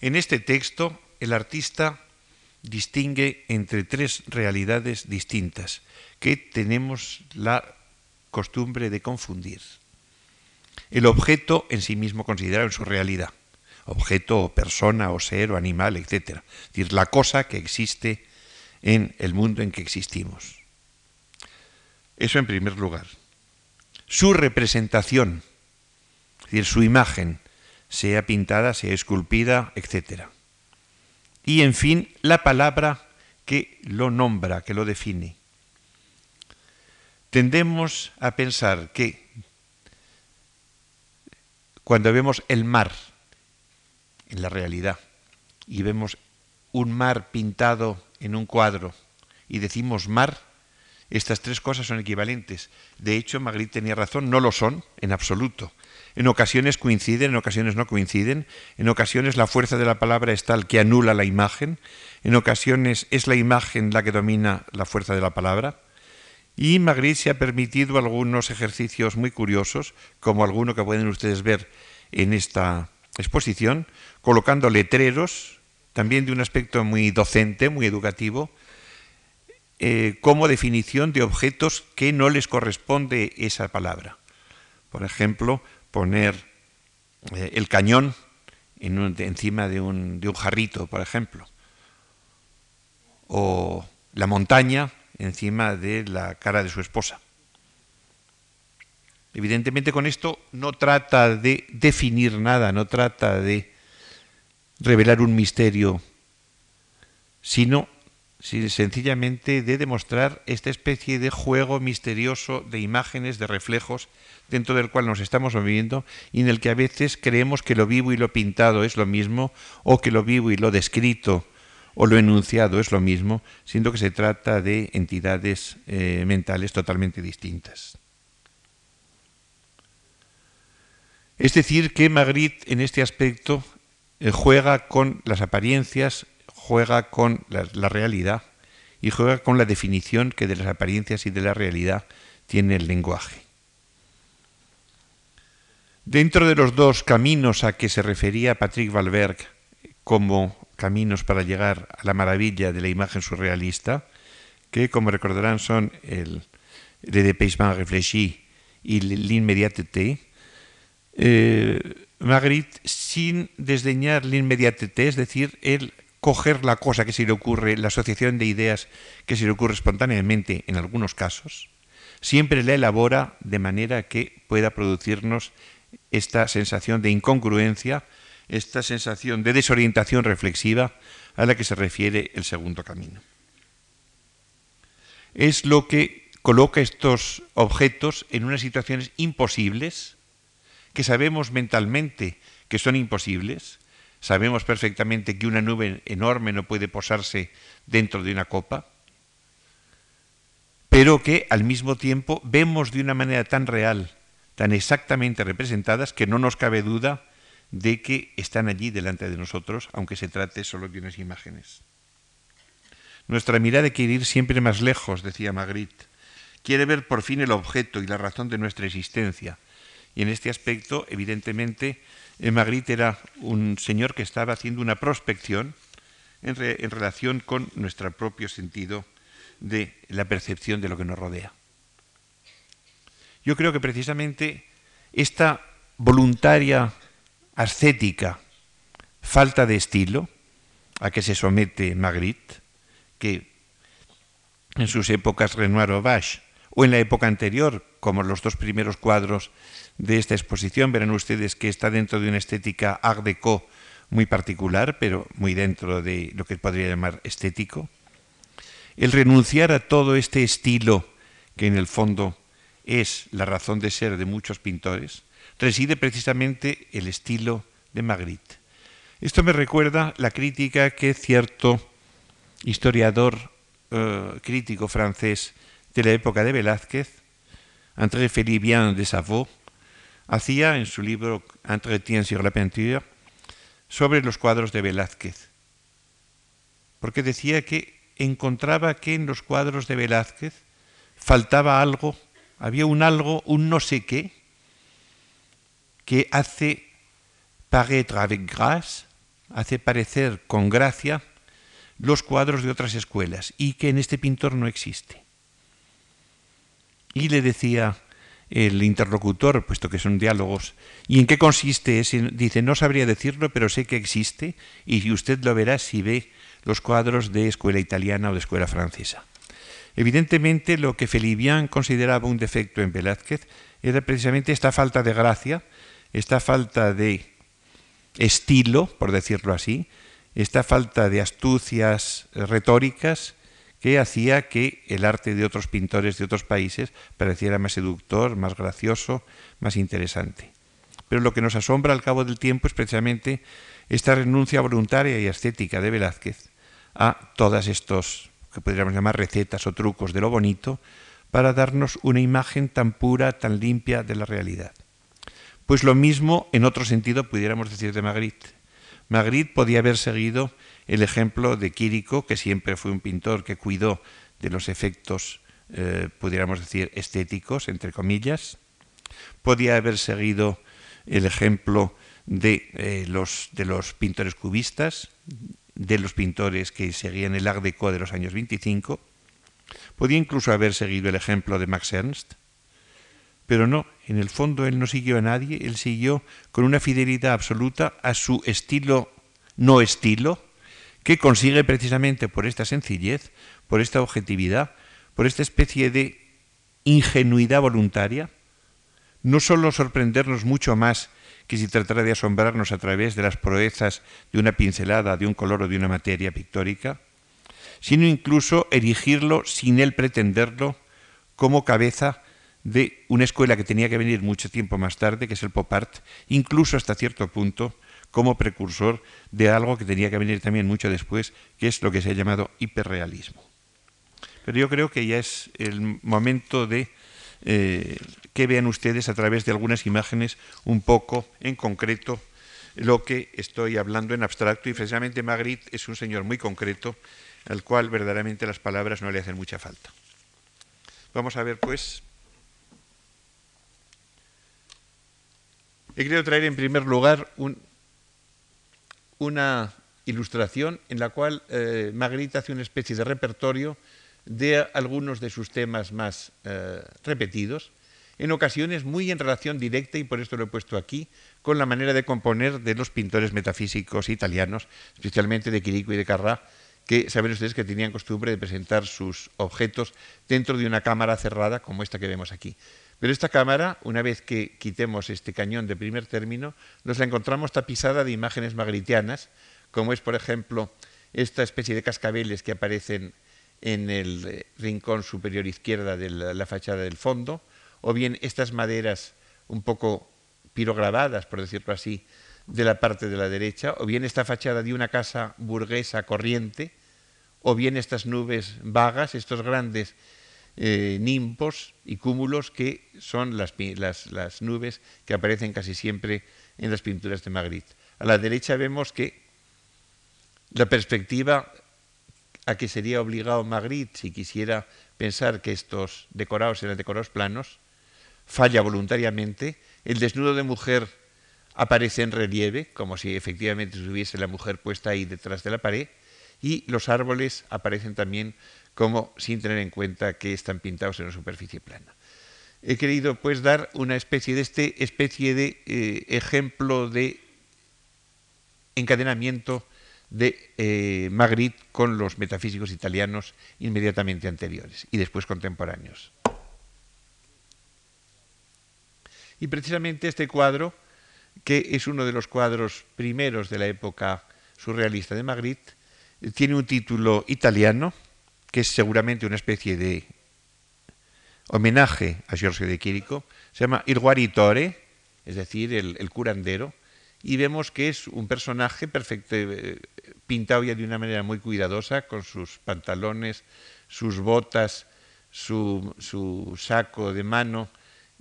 [SPEAKER 3] En este texto, el artista distingue entre tres realidades distintas que tenemos la costumbre de confundir. El objeto en sí mismo considerado en su realidad, objeto o persona o ser o animal, etc. Es decir, la cosa que existe en el mundo en que existimos. Eso en primer lugar. Su representación, es decir, su imagen, sea pintada, sea esculpida, etc. Y en fin, la palabra que lo nombra, que lo define. Tendemos a pensar que cuando vemos el mar en la realidad y vemos un mar pintado en un cuadro y decimos mar, estas tres cosas son equivalentes. De hecho, Magritte tenía razón, no lo son en absoluto. En ocasiones coinciden, en ocasiones no coinciden, en ocasiones la fuerza de la palabra es tal que anula la imagen, en ocasiones es la imagen la que domina la fuerza de la palabra. Y Magritte se ha permitido algunos ejercicios muy curiosos, como alguno que pueden ustedes ver en esta exposición, colocando letreros, también de un aspecto muy docente, muy educativo, eh, como definición de objetos que no les corresponde esa palabra. Por ejemplo, poner eh, el cañón encima de un, de un jarrito, por ejemplo, o la montaña encima de la cara de su esposa. Evidentemente con esto no trata de definir nada, no trata de revelar un misterio, sino sencillamente de demostrar esta especie de juego misterioso de imágenes, de reflejos, dentro del cual nos estamos moviendo y en el que a veces creemos que lo vivo y lo pintado es lo mismo, o que lo vivo y lo descrito o lo enunciado es lo mismo, siendo que se trata de entidades eh, mentales totalmente distintas. Es decir, que Magritte en este aspecto eh, juega con las apariencias juega con la, realidad y juega con la definición que de las apariencias y de la realidad tiene el lenguaje. Dentro de los dos caminos a que se refería Patrick Valberg como caminos para llegar a la maravilla de la imagen surrealista, que como recordarán son el Le dépaysement réfléchi y l'inmédiateté, eh, Magritte, sin desdeñar l'inmédiateté, es decir, el coger la cosa que se le ocurre, la asociación de ideas que se le ocurre espontáneamente en algunos casos, siempre la elabora de manera que pueda producirnos esta sensación de incongruencia, esta sensación de desorientación reflexiva a la que se refiere el segundo camino. Es lo que coloca estos objetos en unas situaciones imposibles, que sabemos mentalmente que son imposibles, Sabemos perfectamente que una nube enorme no puede posarse dentro de una copa, pero que al mismo tiempo vemos de una manera tan real, tan exactamente representadas, que no nos cabe duda de que están allí delante de nosotros, aunque se trate solo de unas imágenes. Nuestra mirada quiere ir siempre más lejos, decía Magritte. Quiere ver por fin el objeto y la razón de nuestra existencia. Y en este aspecto, evidentemente, Magritte era un señor que estaba haciendo una prospección en, relación con nuestro propio sentido de la percepción de lo que nos rodea. Yo creo que precisamente esta voluntaria ascética falta de estilo a que se somete Magritte, que en sus épocas Renoir o o en la época anterior, como los dos primeros cuadros de esta exposición. Verán ustedes que está dentro de una estética art déco muy particular, pero muy dentro de lo que podría llamar estético. El renunciar a todo este estilo, que en el fondo es la razón de ser de muchos pintores, reside precisamente el estilo de Magritte. Esto me recuerda la crítica que cierto historiador eh, crítico francés de la época de Velázquez, André Philibien de Savoie, hacía en su libro Entretien sur la peinture sobre los cuadros de Velázquez, porque decía que encontraba que en los cuadros de Velázquez faltaba algo, había un algo, un no sé qué, que hace paraître avec grâce, hace parecer con gracia los cuadros de otras escuelas y que en este pintor no existe. Y le decía el interlocutor, puesto que son diálogos. ¿Y en qué consiste ese? Dice, no sabría decirlo, pero sé que existe y usted lo verá si ve los cuadros de escuela italiana o de escuela francesa. Evidentemente, lo que Felibian consideraba un defecto en Velázquez era precisamente esta falta de gracia, esta falta de estilo, por decirlo así, esta falta de astucias retóricas que hacía que el arte de otros pintores de otros países pareciera más seductor, más gracioso, más interesante. Pero lo que nos asombra al cabo del tiempo es precisamente esta renuncia voluntaria y estética de Velázquez a todas estos que podríamos llamar recetas o trucos de lo bonito para darnos una imagen tan pura, tan limpia de la realidad. Pues lo mismo en otro sentido pudiéramos decir de Magritte. Magritte podía haber seguido el ejemplo de Quirico, que siempre fue un pintor que cuidó de los efectos, eh, pudiéramos decir, estéticos, entre comillas. Podía haber seguido el ejemplo de, eh, los, de los pintores cubistas, de los pintores que seguían el Art Deco de los años 25. Podía incluso haber seguido el ejemplo de Max Ernst, pero no, en el fondo él no siguió a nadie, él siguió con una fidelidad absoluta a su estilo no estilo, que consigue precisamente por esta sencillez, por esta objetividad, por esta especie de ingenuidad voluntaria, no solo sorprendernos mucho más que si tratara de asombrarnos a través de las proezas de una pincelada, de un color o de una materia pictórica, sino incluso erigirlo sin él pretenderlo como cabeza de una escuela que tenía que venir mucho tiempo más tarde, que es el pop art, incluso hasta cierto punto como precursor de algo que tenía que venir también mucho después, que es lo que se ha llamado hiperrealismo. Pero yo creo que ya es el momento de eh, que vean ustedes a través de algunas imágenes un poco en concreto lo que estoy hablando en abstracto. Y precisamente Magritte es un señor muy concreto al cual verdaderamente las palabras no le hacen mucha falta. Vamos a ver pues. He querido traer en primer lugar una ilustración en la cual eh, Magritte hace una especie de repertorio de algunos de sus temas más eh, repetidos, en ocasiones muy en relación directa, y por esto lo he puesto aquí, con la manera de componer de los pintores metafísicos italianos, especialmente de Quirico y de Carrà, que saben ustedes que tenían costumbre de presentar sus objetos dentro de una cámara cerrada como esta que vemos aquí. Pero esta cámara, una vez que quitemos este cañón de primer término, nos la encontramos tapizada de imágenes magritianas, como es, por ejemplo, esta especie de cascabeles que aparecen en el rincón superior izquierda de la, fachada del fondo, o bien estas maderas un poco pirograbadas, por decirlo así, de la parte de la derecha, o bien esta fachada de una casa burguesa corriente, o bien estas nubes vagas, estos grandes eh, y cúmulos que son las, las, nubes que aparecen casi siempre en las pinturas de Magritte. A la derecha vemos que la perspectiva a que sería obligado Magritte si quisiera pensar que estos decorados eran decorados planos, falla voluntariamente, el desnudo de mujer aparece en relieve, como si efectivamente estuviese la mujer puesta ahí detrás de la pared, y los árboles aparecen también como sin tener en cuenta que están pintados en una superficie plana. He querido pues dar una especie de este especie de eh, ejemplo de encadenamiento de eh, Magritte con los metafísicos italianos inmediatamente anteriores y después contemporáneos. Y precisamente este cuadro, que es uno de los cuadros primeros de la época surrealista de Magritte, tiene un título italiano, que es seguramente una especie de homenaje a Giorgio de Quirico, se llama Il Guaritore, es decir, el, curandero, y vemos que es un personaje perfecto, eh, pintado ya de una manera muy cuidadosa, con sus pantalones, sus botas, su, saco de mano,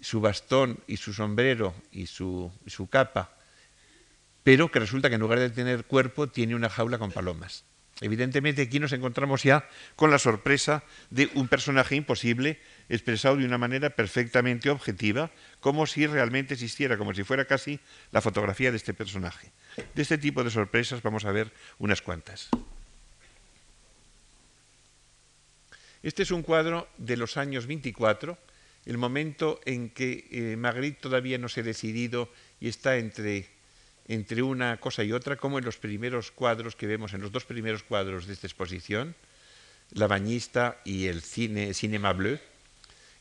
[SPEAKER 3] su bastón y su sombrero y su, su capa, pero que resulta que en lugar de tener cuerpo tiene una jaula con palomas. Evidentemente aquí nos encontramos ya con la sorpresa de un personaje imposible expresado de una manera perfectamente objetiva, como si realmente existiera, como si fuera casi la fotografía de este personaje. De este tipo de sorpresas vamos a ver unas cuantas. Este es un cuadro de los años 24, el momento en que eh, Magritte todavía no se ha decidido y está entre entre una cosa y otra, como en los primeros cuadros que vemos, en los dos primeros cuadros de esta exposición, La Bañista y el cine, Cinema Bleu.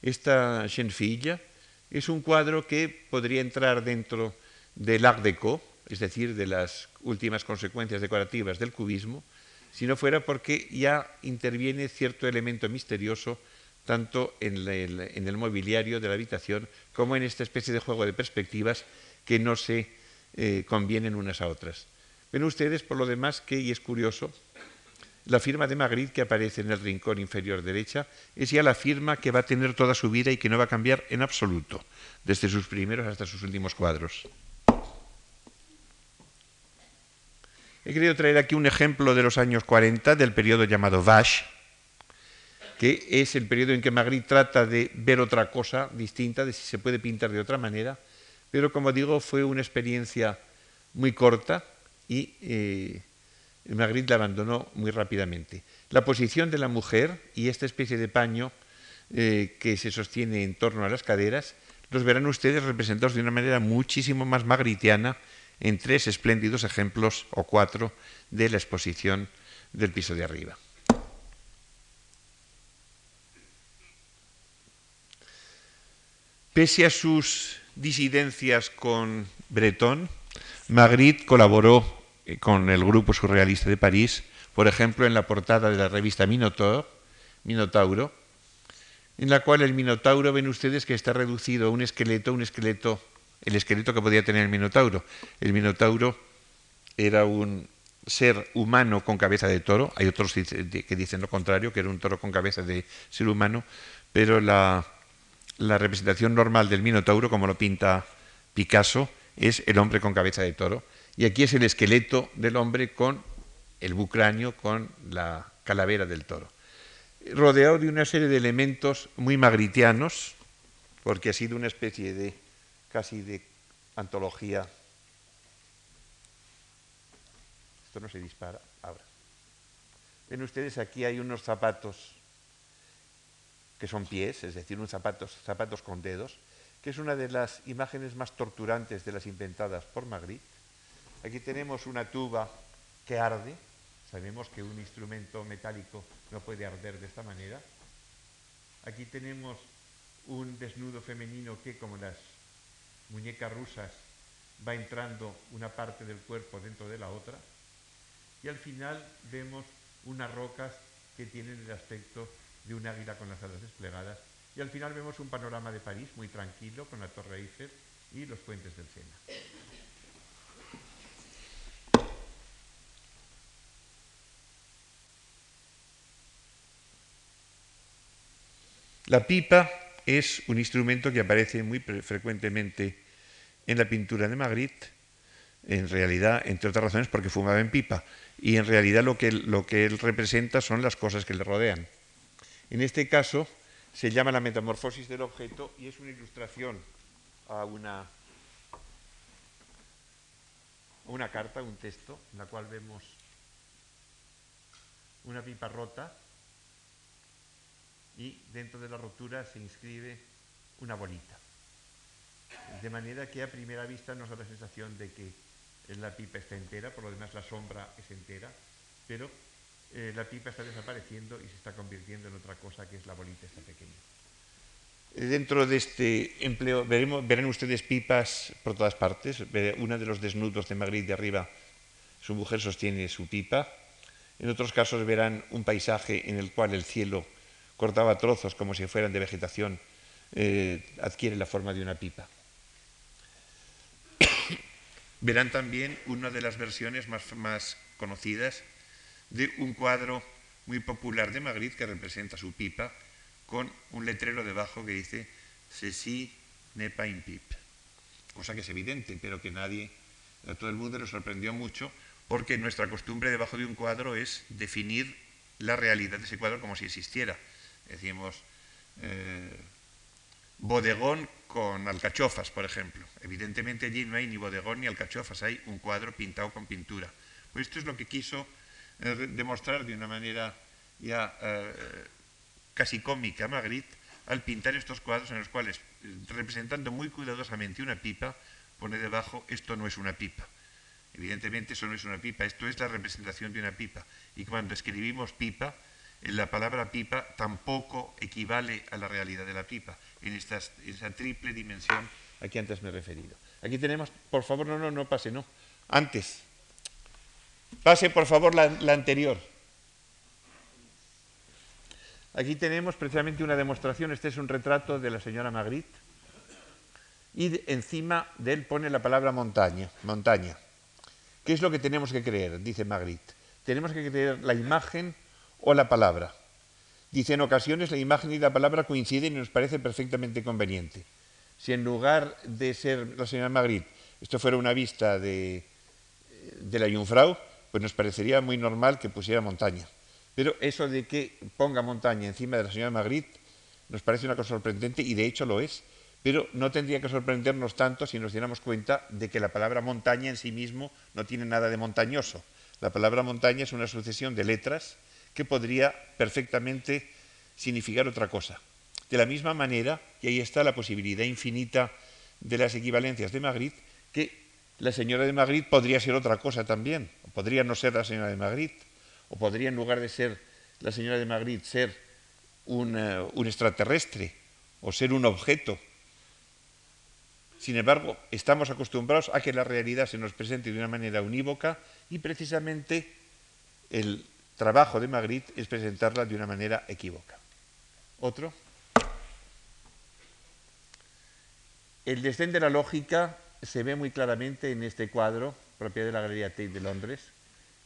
[SPEAKER 3] Esta Fille es un cuadro que podría entrar dentro del Art Deco, es decir, de las últimas consecuencias decorativas del cubismo, si no fuera porque ya interviene cierto elemento misterioso tanto en el, mobiliario de la habitación como en esta especie de juego de perspectivas que no se eh, convienen unas a otras. Ven ustedes, por lo demás, que, y es curioso, la firma de Magritte que aparece en el rincón inferior derecha es ya la firma que va a tener toda su vida y que no va a cambiar en absoluto, desde sus primeros hasta sus últimos cuadros. He querido traer aquí un ejemplo de los años 40 del periodo llamado Vache, que es el periodo en que Magritte trata de ver otra cosa distinta, de si se puede pintar de otra manera, pero como digo, fue una experiencia muy corta y eh, Magritte la abandonó muy rápidamente. La posición de la mujer y esta especie de paño eh, que se sostiene en torno a las caderas, los verán ustedes representados de una manera muchísimo más magritiana en tres espléndidos ejemplos o cuatro de la exposición del piso de arriba. Pese a sus disidencias con Breton, Magritte colaboró eh, con el grupo surrealista de París, por ejemplo, en la portada de la revista Minotauro, en la cual el Minotauro ven ustedes que está reducido a un esqueleto, un esqueleto el esqueleto que podía tener el Minotauro. El Minotauro era un ser humano con cabeza de toro, hay otros que dicen lo contrario, que era un toro con cabeza de ser humano, pero la, la representación normal del Minotauro, como lo pinta Picasso, es el hombre con cabeza de toro. Y aquí es el esqueleto del hombre con el bucráneo, con la calavera del toro. Rodeado de una serie de elementos muy magritianos, porque ha sido una especie de casi de antología. Esto no se dispara ahora. Ven ustedes, aquí hay unos zapatos que son pies, es decir, unos zapatos, zapatos con dedos, que es una de las imágenes más torturantes de las inventadas por Magritte. Aquí tenemos una tuba que arde. Sabemos que un instrumento metálico no puede arder de esta manera. Aquí tenemos un desnudo femenino que, como las muñecas rusas va entrando una parte del cuerpo dentro de la otra y al final vemos unas rocas que tienen el aspecto de un águila con las alas desplegadas y al final vemos un panorama de París muy tranquilo con la Torre Eiffel y los puentes del Sena. La pipa es un instrumento que aparece muy frecuentemente en la pintura de Magritte, en realidad, entre otras razones, porque fumaba en pipa, y en realidad lo que, lo que él representa son las cosas que le rodean. En este caso se llama la metamorfosis del objeto y es una ilustración a una, una carta, un texto, en la cual vemos una pipa rota y dentro de la rotura se inscribe una bolita. De manera que a primera vista nos da la sensación de que la pipa está entera, por lo demás la sombra es entera, pero eh, la pipa está desapareciendo y se está convirtiendo en otra cosa que es la bolita esta pequeña. Dentro de este empleo verán ustedes pipas por todas partes. Una de los desnudos de Magritte de arriba, su mujer sostiene su pipa. En otros casos verán un paisaje en el cual el cielo cortaba trozos como si fueran de vegetación, eh, adquiere la forma de una pipa. Verán también una de las versiones más conocidas de un cuadro muy popular de Magritte que representa su pipa con un letrero debajo que dice Ceci n'est pas une pipe. Cosa que es evidente, pero que nadie, a todo el mundo le sorprendió mucho, porque nuestra costumbre debajo de un cuadro es definir la realidad de ese cuadro como si existiera decimos, eh, bodegón con alcachofas, por ejemplo. Evidentemente allí no hay ni bodegón ni alcachofas, hay un cuadro pintado con pintura. Pues esto es lo que quiso eh, demostrar de una manera ya eh, casi cómica Magritte al pintar estos cuadros en los cuales, representando muy cuidadosamente una pipa, pone debajo, esto no es una pipa. Evidentemente eso no es una pipa, esto es la representación de una pipa. Y cuando escribimos pipa, la palabra pipa tampoco equivale a la realidad de la pipa, en esta, esa triple dimensión a que antes me he referido. Aquí tenemos, por favor, no, no, no pase, no. Antes. Pase, por favor, la, anterior. Aquí tenemos precisamente una demostración, este es un retrato de la señora Magritte, y encima de él pone la palabra montaña, montaña. ¿Qué es lo que tenemos que creer? Dice Magritte. Tenemos que creer la imagen o la palabra. Dice, en ocasiones la imagen y la palabra coinciden y nos parece perfectamente conveniente. Si en lugar de ser la señora Magritte, esto fuera una vista de, de la Jungfrau, pues nos parecería muy normal que pusiera montaña. Pero eso de que ponga montaña encima de la señora Magritte nos parece una cosa sorprendente y de hecho lo es. Pero no tendría que sorprendernos tanto si nos diéramos cuenta de que la palabra montaña en sí mismo no tiene nada de montañoso. La palabra montaña es una sucesión de letras que podría perfectamente significar otra cosa. De la misma manera, y ahí está la posibilidad infinita de las equivalencias de Magritte, que la señora de Magritte podría ser otra cosa también, podría no ser la señora de Magritte, o podría en lugar de ser la señora de Magritte ser un, eh, un extraterrestre, o ser un objeto, sin embargo, estamos acostumbrados a que la realidad se nos presente de una manera unívoca y precisamente el trabajo de Magritte es presentarla de una manera equívoca. Otro. El desdén de la lógica se ve muy claramente en este cuadro, propiedad de la Galería Tate de Londres,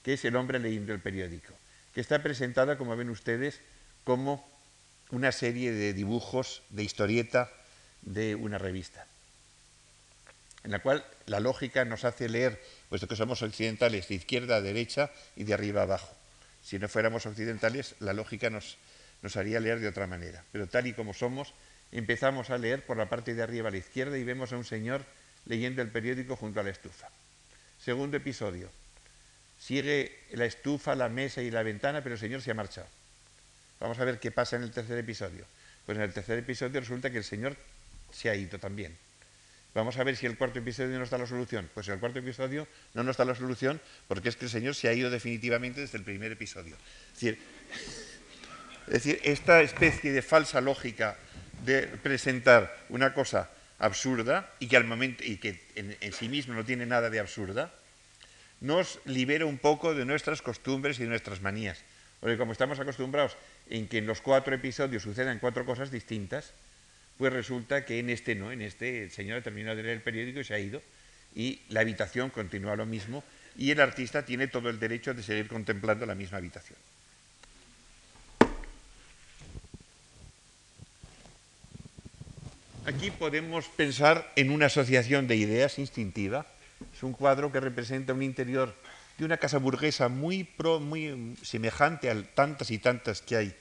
[SPEAKER 3] que es El hombre leyendo el periódico, que está presentada, como ven ustedes, como una serie de dibujos de historieta de una revista en la cual la lógica nos hace leer, puesto que somos occidentales, de izquierda a derecha y de arriba a abajo. Si no fuéramos occidentales, la lógica nos, nos haría leer de otra manera. Pero tal y como somos, empezamos a leer por la parte de arriba a la izquierda y vemos a un señor leyendo el periódico junto a la estufa. Segundo episodio. Sigue la estufa, la mesa y la ventana, pero el señor se ha marchado. Vamos a ver qué pasa en el tercer episodio. Pues en el tercer episodio resulta que el señor se ha ido también. Vamos a ver si el cuarto episodio nos da la solución. Pues el cuarto episodio no nos da la solución porque es que el Señor se ha ido definitivamente desde el primer episodio. Es decir, esta especie de falsa lógica de presentar una cosa absurda y que al momento y que en, en sí mismo no tiene nada de absurda, nos libera un poco de nuestras costumbres y de nuestras manías. Porque como estamos acostumbrados en que en los cuatro episodios sucedan cuatro cosas distintas, pues resulta que en este no, en este el señor ha terminado de leer el periódico y se ha ido y la habitación continúa lo mismo y el artista tiene todo el derecho de seguir contemplando la misma habitación. Aquí podemos pensar en una asociación de ideas instintiva. Es un cuadro que representa un interior de una casa burguesa muy, muy semejante a tantas y tantas que hay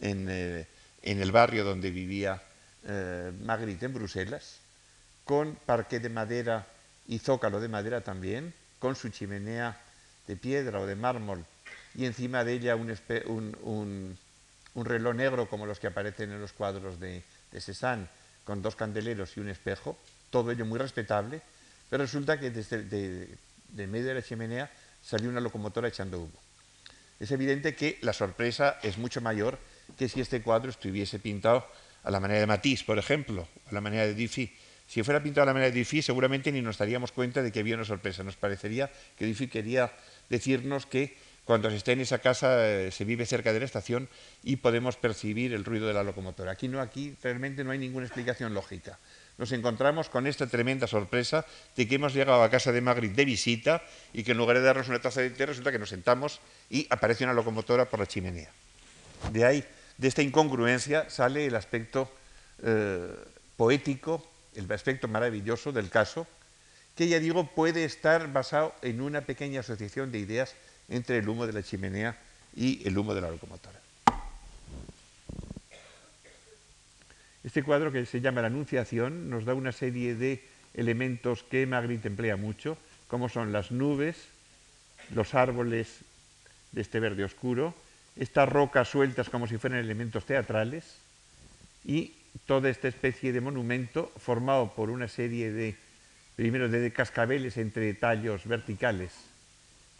[SPEAKER 3] en, eh, el barrio donde vivía eh, Magritte en Bruselas, con parque de madera y zócalo de madera también, con su chimenea de piedra o de mármol y encima de ella un, reloj negro como los que aparecen en los cuadros de, de Cézanne, con dos candeleros y un espejo, todo ello muy respetable, pero resulta que desde de, medio de la chimenea salió una locomotora echando humo. Es evidente que la sorpresa es mucho mayor que si este cuadro estuviese pintado a la manera de Matisse, por ejemplo, a la manera de Diffie. Si fuera pintado a la manera de Diffie, seguramente ni nos daríamos cuenta de que había una sorpresa. Nos parecería que Diffie quería decirnos que cuando se está en esa casa eh, se vive cerca de la estación y podemos percibir el ruido de la locomotora. Aquí no, aquí realmente no hay ninguna explicación lógica. Nos encontramos con esta tremenda sorpresa de que hemos llegado a casa de Magritte de visita y que en lugar de darnos una taza de té resulta que nos sentamos y aparece una locomotora por la chimenea. De ahí de esta incongruencia sale el aspecto eh, poético, el aspecto maravilloso del caso, que ya digo puede estar basado en una pequeña asociación de ideas entre el humo de la chimenea y el humo de la locomotora. Este cuadro que se llama La Anunciación nos da una serie de elementos que Magritte emplea mucho, como son las nubes, los árboles de este verde oscuro, estas rocas sueltas como si fueran elementos teatrales y toda esta especie de monumento formado por una serie de, primero de cascabeles entre tallos verticales,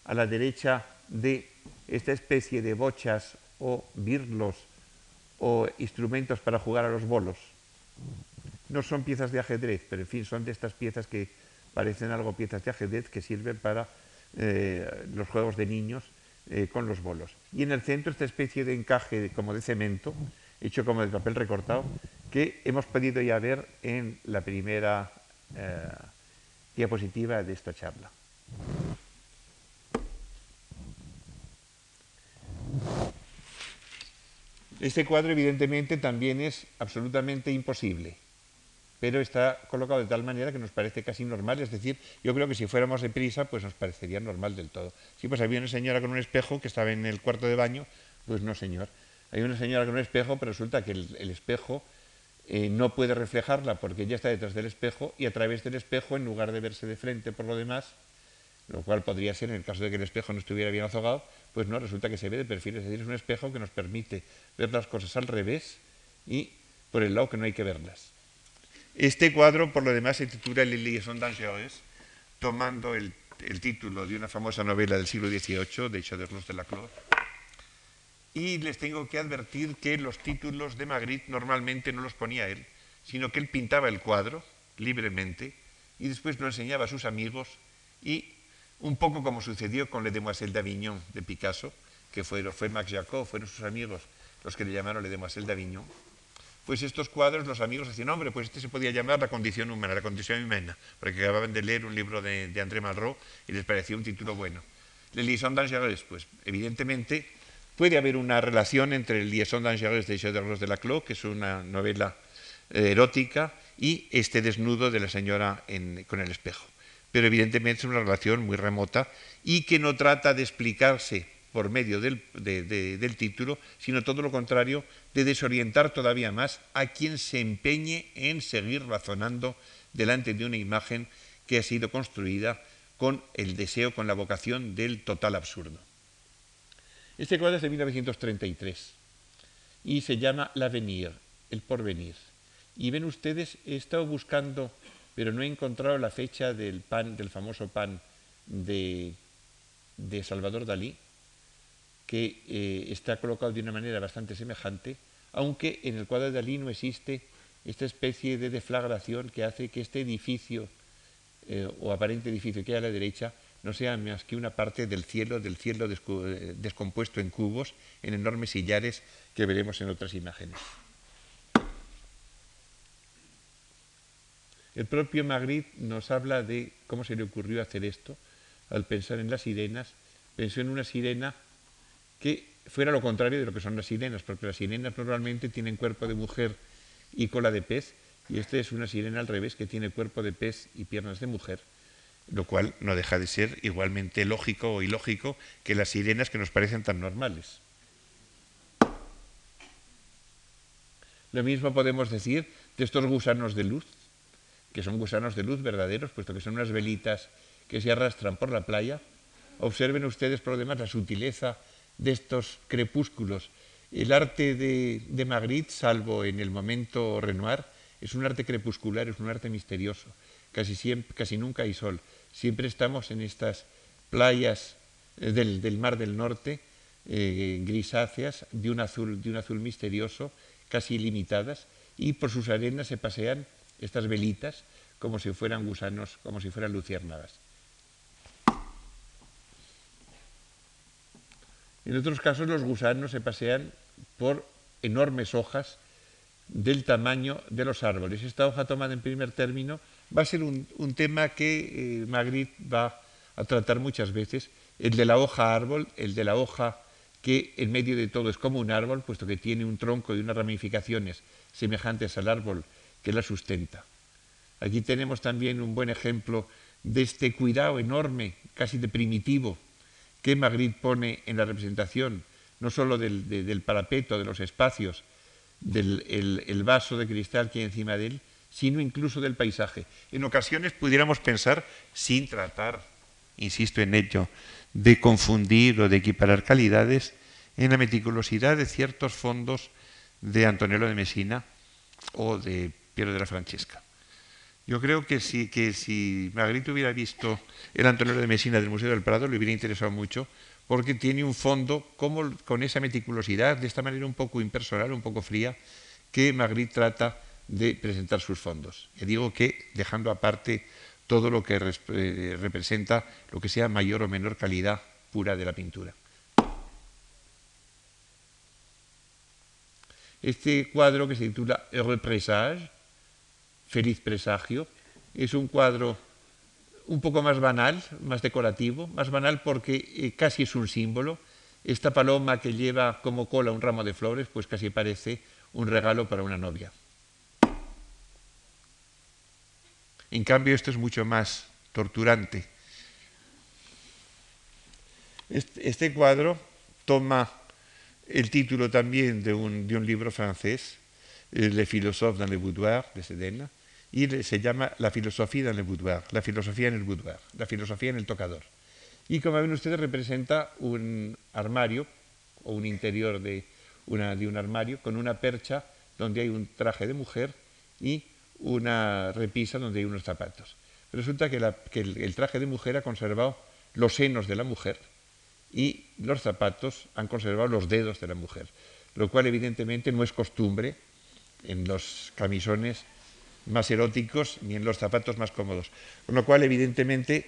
[SPEAKER 3] a la derecha de esta especie de bochas o birlos o instrumentos para jugar a los bolos. No son piezas de ajedrez, pero en fin, son de estas piezas que parecen algo piezas de ajedrez que sirven para eh, los juegos de niños eh, con los bolos. Y en el centro esta especie de encaje como de cemento, hecho como de papel recortado, que hemos podido ya ver en la primera eh, diapositiva de esta charla. Este cuadro evidentemente también es absolutamente imposible, pero está colocado de tal manera que nos parece casi normal, es decir, yo creo que si fuéramos de prisa, pues nos parecería normal del todo. Si pues había una señora con un espejo que estaba en el cuarto de baño, pues no señor. Hay una señora con un espejo, pero resulta que el, espejo eh, no puede reflejarla porque ella está detrás del espejo y a través del espejo, en lugar de verse de frente por lo demás, lo cual podría ser en el caso de que el espejo no estuviera bien azogado, pues no, resulta que se ve de perfil, es decir, es un espejo que nos permite ver las cosas al revés y por el lado que no hay que verlas. Este cuadro, por lo demás, se titula Les liaisons dangereuses, tomando el, título de una famosa novela del siglo XVIII, de Chaderlos de la Clos. Y les tengo que advertir que los títulos de Magritte normalmente no los ponía él, sino que él pintaba el cuadro libremente y después lo enseñaba a sus amigos y un poco como sucedió con Le Demoiselle d'Avignon de Picasso, que fue, fue Max Jacob, fueron sus amigos los que le llamaron Le Demoiselle d'Avignon, pues estos cuadros los amigos decían, hombre, pues este se podía llamar La condición humana, la condición humana, porque acababan de leer un libro de, André Malraux y les parecía un título bueno. Le Liaison dangereuse, pues evidentemente puede haber una relación entre el Liaison dangereuse de Chauderlos de la Clos, que es una novela eh, erótica, y este desnudo de la señora con el espejo pero evidentemente es una relación muy remota y que no trata de explicarse por medio del, título, sino todo lo contrario, de desorientar todavía más a quien se empeñe en seguir razonando delante de una imagen que ha sido construida con el deseo, con la vocación del total absurdo. Este cuadro es de 1933 y se llama L'Avenir, el porvenir. Y ven ustedes, he estado buscando pero no he encontrado la fecha del pan, del famoso pan de, Salvador Dalí, que eh, está colocado de una manera bastante semejante, aunque en el cuadro de Dalí no existe esta especie de deflagración que hace que este edificio eh, o aparente edificio que hay a la derecha no sea más que una parte del cielo, del cielo eh, descompuesto en cubos, en enormes sillares que veremos en otras imágenes. El propio Magritte nos habla de cómo se le ocurrió hacer esto al pensar en las sirenas. Pensó en una sirena que fuera lo contrario de lo que son las sirenas, porque las sirenas normalmente tienen cuerpo de mujer y cola de pez, y esta es una sirena al revés que tiene cuerpo de pez y piernas de mujer, lo cual no deja de ser igualmente lógico o ilógico que las sirenas que nos parecen tan normales. Lo mismo podemos decir de estos gusanos de luz que son gusanos de luz verdaderos, puesto que son unas velitas que se arrastran por la playa. Observen ustedes, por lo demás, la sutileza de estos crepúsculos. El arte de, Magritte, salvo en el momento Renoir, es un arte crepuscular, es un arte misterioso. Casi, siempre, casi nunca hay sol. Siempre estamos en estas playas eh, del, Mar del Norte, eh, grisáceas, de un, azul, de un azul misterioso, casi ilimitadas, y por sus arenas se pasean estas velitas como si fueran gusanos, como si fueran luciérnagas. En otros casos los gusanos se pasean por enormes hojas del tamaño de los árboles. Esta hoja tomada en primer término va a ser un, tema que eh, Magritte va a tratar muchas veces, el de la hoja árbol, el de la hoja que en medio de todo es como un árbol, puesto que tiene un tronco y unas ramificaciones semejantes al árbol que la sustenta. Aquí tenemos también un buen ejemplo de este cuidado enorme, casi de primitivo, que Magritte pone en la representación, no solo del, parapeto, de los espacios, del el, vaso de cristal que hay encima de él, sino incluso del paisaje. En ocasiones pudiéramos pensar, sin tratar, insisto en ello, de confundir o de equiparar calidades, en la meticulosidad de ciertos fondos de Antonello de Messina o de Piero de la Francesca. Yo creo que si, que si Magritte hubiera visto el Antonero de Mesina del Museo del Prado, le hubiera interesado mucho, porque tiene un fondo como, con esa meticulosidad, de esta manera un poco impersonal, un poco fría, que Magritte trata de presentar sus fondos. Ya digo que dejando aparte todo lo que eh, representa lo que sea mayor o menor calidad pura de la pintura. Este cuadro que se titula represage Feliz Presagio, es un cuadro un poco más banal, más decorativo, más banal porque eh, casi es un símbolo. Esta paloma que lleva como cola un ramo de flores, pues casi parece un regalo para una novia. En cambio, esto es mucho más torturante. Este, cuadro toma el título también de un, libro francés, eh, Le philosophe dans le boudoir, de Sedena, y se llama La filosofía dans le boudoir, la filosofía en el boudoir, la filosofía en el tocador. Y como ven ustedes, representa un armario o un interior de, de un armario con una percha donde hay un traje de mujer y una repisa donde hay unos zapatos. Resulta que, el, traje de mujer ha conservado los senos de la mujer y los zapatos han conservado los dedos de la mujer, lo cual evidentemente no es costumbre en los camisones más eróticos ni en los zapatos más cómodos. Con lo cual, evidentemente,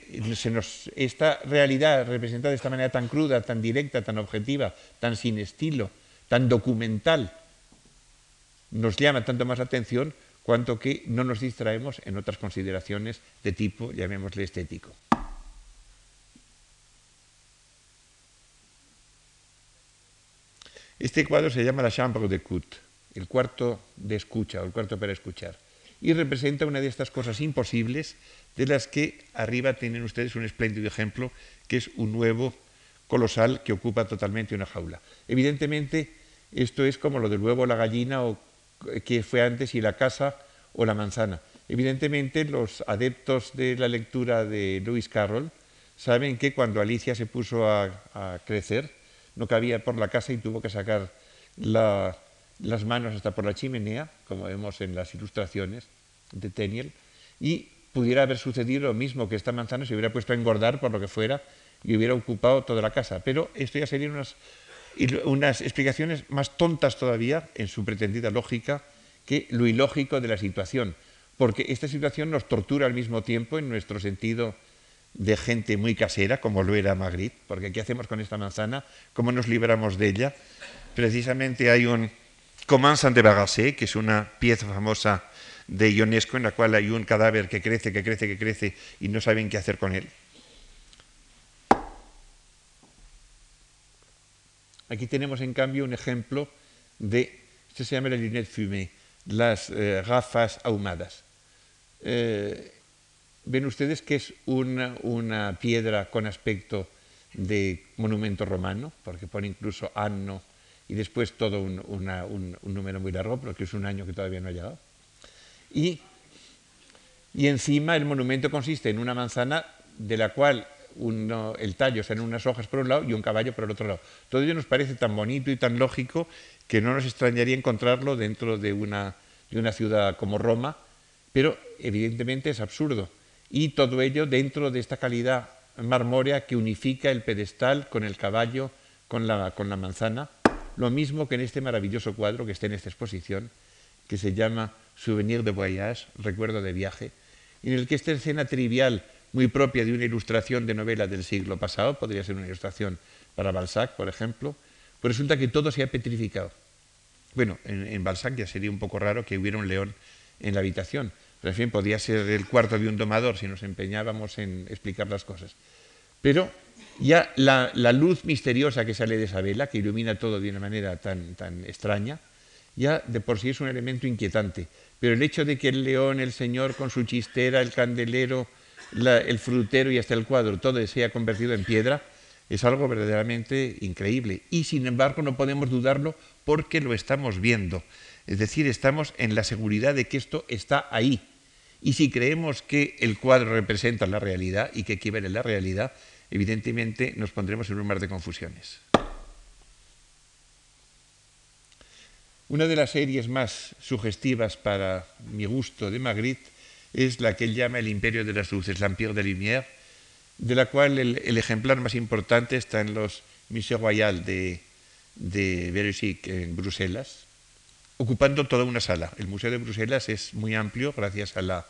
[SPEAKER 3] esta realidad representada de esta manera tan cruda, tan directa, tan objetiva, tan sin estilo, tan documental, nos llama tanto más la atención cuanto que no nos distraemos en otras consideraciones de tipo, llamémosle, estético. Este cuadro se llama la Chambre d'écoute, el cuarto de escucha o el cuarto para escuchar, y representa una de estas cosas imposibles de las que arriba tienen ustedes un espléndido ejemplo, que es un nuevo colosal que ocupa totalmente una jaula. Evidentemente, esto es como lo del huevo la gallina o que fue antes y la casa o la manzana. Evidentemente, los adeptos de la lectura de Lewis Carroll saben que cuando Alicia se puso a, crecer, no cabía por la casa y tuvo que sacar las manos hasta por la chimenea, como vemos en las ilustraciones de Teniel, y pudiera haber sucedido lo mismo que esta manzana se hubiera puesto a engordar por lo que fuera y hubiera ocupado toda la casa. Pero esto ya serían unas unas explicaciones más tontas todavía en su pretendida lógica que lo ilógico de la situación, porque esta situación nos tortura al mismo tiempo en nuestro sentido de gente muy casera, como lo era Magritte, porque ¿qué hacemos con esta manzana? ¿Cómo nos libramos de ella? Precisamente hay un Comment de Bagassé, que es una pieza famosa de Ionesco en la cual hay un cadáver que crece, que crece, que crece y no saben qué hacer con él. Aquí tenemos en cambio un ejemplo de, esto se llama la lunette fumée, las eh, gafas ahumadas. Eh, ven ustedes que es una, piedra con aspecto de monumento romano, porque pone incluso anno y después todo un, un, número muy largo, porque es un año que todavía no ha llegado. Y, y encima el monumento consiste en una manzana de la cual el tallo en unas hojas por un lado y un caballo por el otro lado. Todo ello nos parece tan bonito y tan lógico que no nos extrañaría encontrarlo dentro de una, de una ciudad como Roma, pero evidentemente es absurdo. Y todo ello dentro de esta calidad marmórea que unifica el pedestal con el caballo, con la manzana, lo mismo que en este maravilloso cuadro que está en esta exposición, que se llama Souvenir de Voyage, Recuerdo de Viaje, en el que esta escena trivial muy propia de una ilustración de novela del siglo pasado, podría ser una ilustración para Balzac, por ejemplo, pues resulta que todo se ha petrificado. Bueno, en, Balzac ya sería un poco raro que hubiera un león en la habitación, pero en fin, podría ser el cuarto de un domador si nos empeñábamos en explicar las cosas. Pero ya la, luz misteriosa que sale de esa vela, que ilumina todo de una manera tan, tan extraña, ya de por sí es un elemento inquietante. Pero el hecho de que el león, el señor con su chistera, el candelero, el frutero y hasta el cuadro, todo se ha convertido en piedra, es algo verdaderamente increíble. Y sin embargo no podemos dudarlo porque lo estamos viendo. Es decir, estamos en la seguridad de que esto está ahí. Y si creemos que el cuadro representa la realidad y que equivale la realidad, evidentemente nos pondremos en un mar de confusiones. Una de las series más sugestivas para mi gusto de Magritte es la que él llama el imperio de las luces, l'Empire de Lumière, de la cual el, ejemplar más importante está en los Musées Royal de, de en Bruselas, ocupando toda una sala. El Museo de Bruselas es muy amplio gracias a la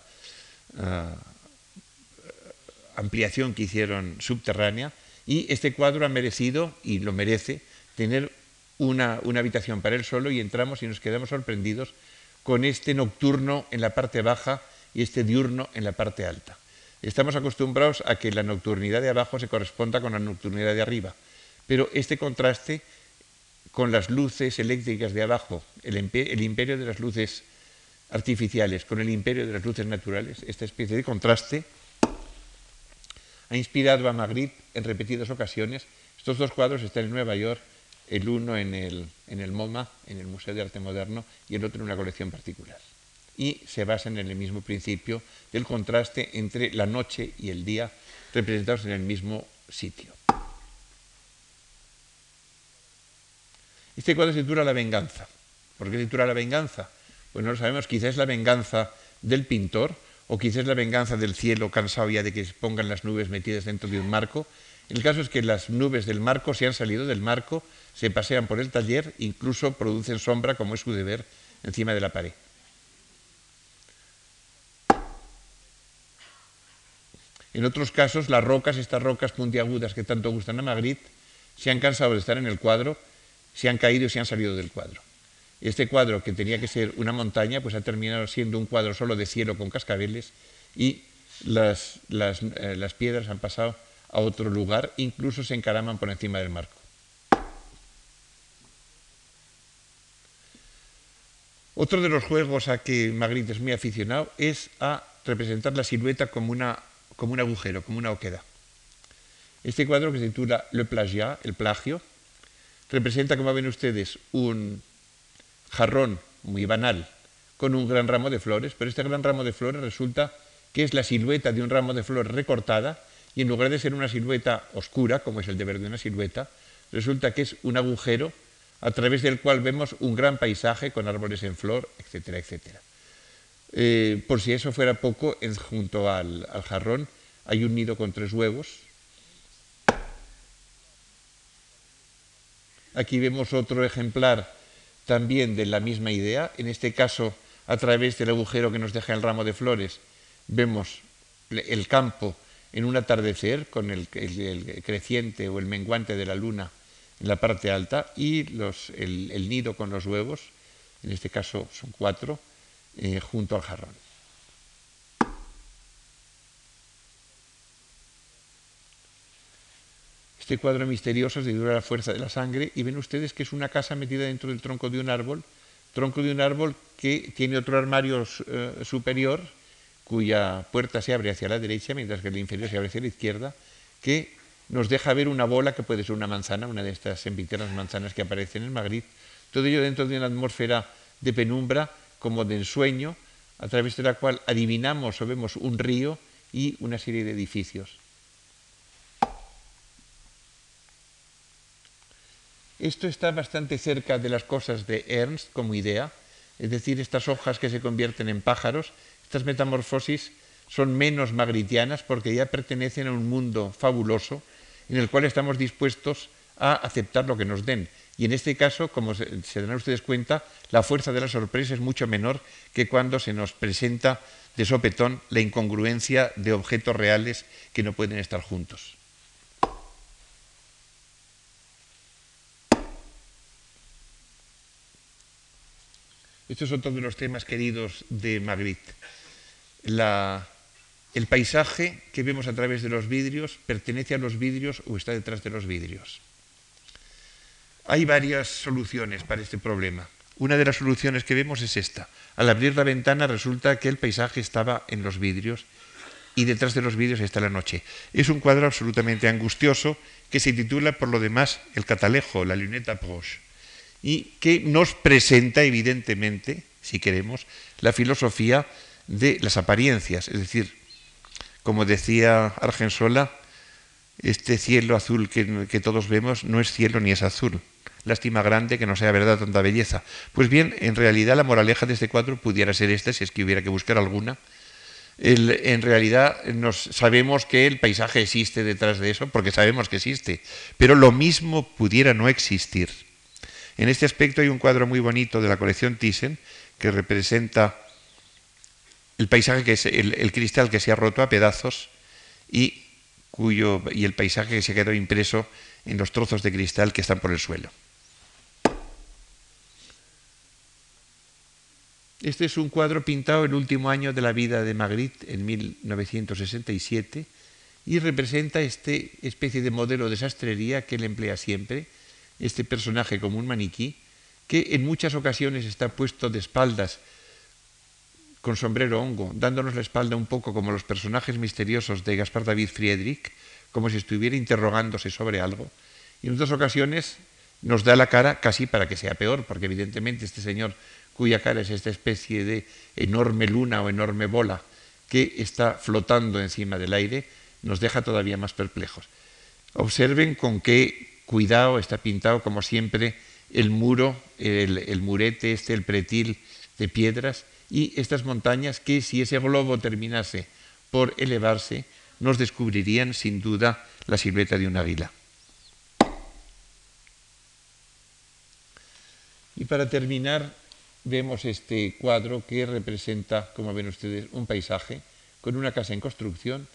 [SPEAKER 3] ampliación que hicieron subterránea y este cuadro ha merecido, y lo merece, tener una, una habitación para él solo y entramos y nos quedamos sorprendidos con este nocturno en la parte baja y este diurno en la parte alta. Estamos acostumbrados a que la nocturnidad de abajo se corresponda con la nocturnidad de arriba, pero este contraste con las luces eléctricas de abajo, el, imperio de las luces artificiales con el imperio de las luces naturales, esta especie de contraste, ha inspirado a Magritte en repetidas ocasiones. Estos dos cuadros están en Nueva York, el uno en el, en el MoMA, en el Museo de Arte Moderno, y el otro en una colección particular. Y se basan en el mismo principio del contraste entre la noche y el día, representados en el mismo sitio. Este cuadro se titula La venganza. ¿Por qué se titula La venganza? Pues no lo sabemos, quizás es la venganza del pintor o quizás la venganza del cielo cansado ya de que pongan las nubes metidas dentro de un marco. El caso es que las nubes del marco se han salido del marco, se pasean por el taller, incluso producen sombra, como es su deber, encima de la pared. En otros casos, las rocas, estas rocas puntiagudas que tanto gustan a Magritte, se han cansado de estar en el cuadro se han caído y se han salido del cuadro. Este cuadro, que tenía que ser una montaña, pues ha terminado siendo un cuadro solo de cielo con cascabeles y las, eh, las, piedras han pasado a otro lugar, incluso se encaraman por encima del marco. Otro de los juegos a que Magritte es muy aficionado es a representar la silueta como, una, como un agujero, como una oqueda. Este cuadro que se titula Le plagiat, el plagio, representa, como ven ustedes, un jarrón muy banal con un gran ramo de flores, pero este gran ramo de flores resulta que es la silueta de un ramo de flores recortada y en lugar de ser una silueta oscura, como es el deber de una silueta, resulta que es un agujero a través del cual vemos un gran paisaje con árboles en flor, etcétera, etcétera. Eh, por si eso fuera poco, junto al jarrón hay un nido con tres huevos, Aquí vemos otro ejemplar también de la misma idea, en este caso a través del agujero que nos deja el ramo de flores, vemos el campo en un atardecer con el, creciente o el menguante de la luna en la parte alta y el, nido con los huevos, en este caso son cuatro, eh, junto al jarrón. Este cuadro misterioso se dura la fuerza de la sangre y ven ustedes que es una casa metida dentro del tronco de un árbol, tronco de un árbol que tiene otro armario eh, superior cuya puerta se abre hacia la derecha mientras que el inferior se abre hacia la izquierda, que nos deja ver una bola que puede ser una manzana, una de estas sempiternas manzanas que aparecen en Madrid, todo ello dentro de una atmósfera de penumbra, como de ensueño, a través de la cual adivinamos o vemos un río y una serie de edificios. Esto está bastante cerca de las cosas de Ernst como idea, es decir, estas hojas que se convierten en pájaros, estas metamorfosis son menos magritianas porque ya pertenecen a un mundo fabuloso en el cual estamos dispuestos a aceptar lo que nos den. Y en este caso, como se, darán ustedes cuenta, la fuerza de la sorpresa es mucho menor que cuando se nos presenta de sopetón la incongruencia de objetos reales que no pueden estar juntos. Estos es otro de los temas queridos de Magritte. el paisaje que vemos a través de los vidrios pertenece a los vidrios o está detrás de los vidrios. Hay varias soluciones para este problema. Una de las soluciones que vemos es esta. Al abrir la ventana resulta que el paisaje estaba en los vidrios y detrás de los vidrios está la noche. Es un cuadro absolutamente angustioso que se titula por lo demás El catalejo, la luneta proche y que nos presenta evidentemente, si queremos, la filosofía de las apariencias. Es decir, como decía Argensola, este cielo azul que, todos vemos no es cielo ni es azul. Lástima grande que no sea verdad tanta belleza. Pues bien, en realidad la moraleja de este cuadro pudiera ser esta, si es que hubiera que buscar alguna. en realidad nos, sabemos que el paisaje existe detrás de eso, porque sabemos que existe, pero lo mismo pudiera no existir en este aspecto hay un cuadro muy bonito de la colección Thyssen que representa el paisaje que es el, cristal que se ha roto a pedazos y cuyo y el paisaje que se quedó impreso en los trozos de cristal que están por el suelo. Este es un cuadro pintado el último año de la vida de Magritte en 1967 y representa esta especie de modelo de sastrería que él emplea siempre este personaje como un maniquí, que en muchas ocasiones está puesto de espaldas con sombrero hongo, dándonos la espalda un poco como los personajes misteriosos de Gaspar David Friedrich, como si estuviera interrogándose sobre algo. Y en otras ocasiones nos da la cara casi para que sea peor, porque evidentemente este señor cuya cara es esta especie de enorme luna o enorme bola que está flotando encima del aire, nos deja todavía más perplejos. Observen con qué cuidado está pintado, como siempre, el muro, el, murete, este, el pretil de piedras y estas montañas que si ese globo terminase por elevarse, nos descubrirían sin duda la silueta de un águila. Y para terminar, vemos este cuadro que representa, como ven ustedes, un paisaje con una casa en construcción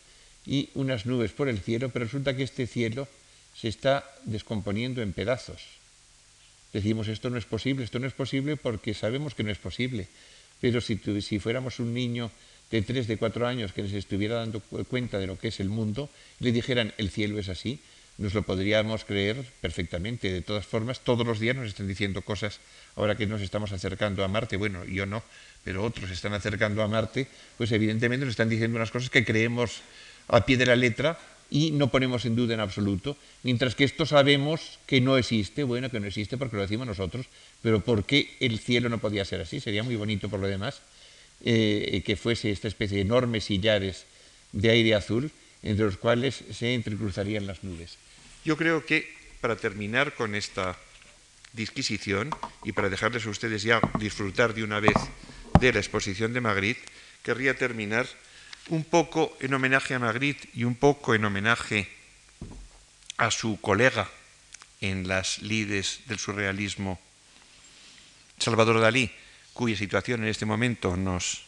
[SPEAKER 3] y unas nubes por el cielo, pero resulta que este cielo se está descomponiendo en pedazos. Decimos, esto no es posible, esto no es posible porque sabemos que no es posible, pero si, si fuéramos un niño de tres, de cuatro años que se estuviera dando cuenta de lo que es el mundo, le dijeran, el cielo es así, nos lo podríamos creer perfectamente. De todas formas, todos los días nos están diciendo cosas, ahora que nos estamos acercando a Marte, bueno, yo no, pero otros están acercando a Marte, pues evidentemente nos están diciendo unas cosas que creemos a pie de la letra y no ponemos en duda en absoluto, mientras que esto sabemos que no existe, bueno, que no existe porque lo decimos nosotros, pero ¿por qué el cielo no podía ser así? Sería muy bonito por lo demás eh, que fuese esta especie de enormes sillares de aire azul entre los cuales se entrecruzarían las nubes. Yo creo que para terminar con esta disquisición y para dejarles a ustedes ya disfrutar de una vez de la exposición de Magritte, querría terminar un poco en homenaje a Magritte y un poco en homenaje a su colega en las lides del surrealismo, Salvador Dalí, cuya situación en este momento nos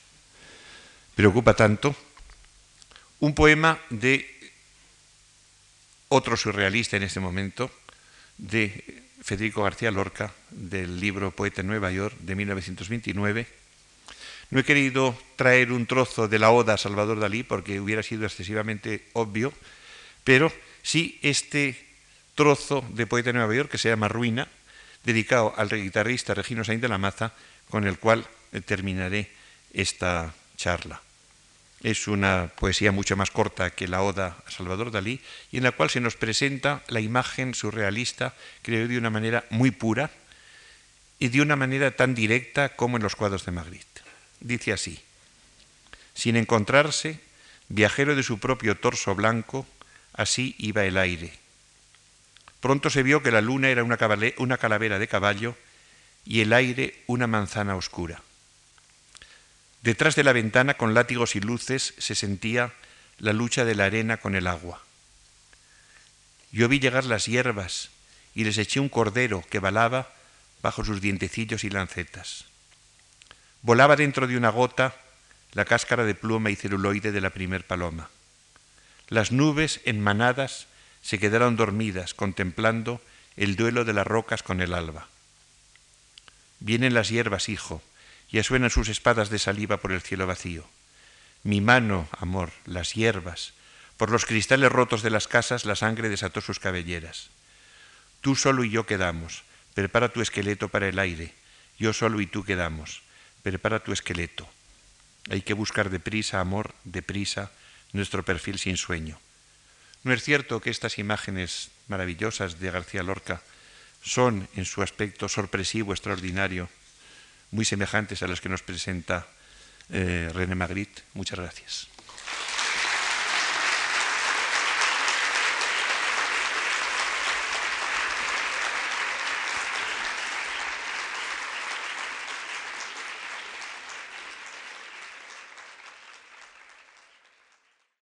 [SPEAKER 3] preocupa tanto, un poema de otro surrealista en este momento, de Federico García Lorca, del libro Poeta en Nueva York de 1929, no he querido traer un trozo de la oda a Salvador Dalí porque hubiera sido excesivamente obvio, pero sí este trozo de Poeta de Nueva York que se llama Ruina, dedicado al guitarrista Regino Sainz de la Maza, con el cual terminaré esta charla. Es una poesía mucho más corta que la oda a Salvador Dalí y en la cual se nos presenta la imagen surrealista, creo, de una manera muy pura y de una manera tan directa como en los cuadros de Magritte dice así, sin encontrarse, viajero de su propio torso blanco, así iba el aire. Pronto se vio que la luna era una, calavera de caballo y el aire una manzana oscura. Detrás de la ventana, con látigos y luces, se sentía la lucha de la arena con el agua. Yo vi llegar las hierbas y les eché un cordero que balaba bajo sus dientecillos y lancetas. Volaba dentro de una gota la cáscara de pluma y celuloide de la primer paloma. Las nubes en manadas se quedaron dormidas contemplando el duelo de las rocas con el alba. Vienen las hierbas, hijo, y suenan sus espadas de saliva por el cielo vacío. Mi mano, amor, las hierbas, por los cristales rotos de las casas la sangre desató sus cabelleras. Tú solo y yo quedamos, prepara tu esqueleto para el aire, yo solo y tú quedamos prepara tu esqueleto. Hay que buscar deprisa, amor, deprisa, nuestro perfil sin sueño. ¿No es cierto que estas imágenes maravillosas de García Lorca son, en su aspecto sorpresivo, extraordinario, muy semejantes a las que nos presenta eh, René Magritte? Muchas gracias.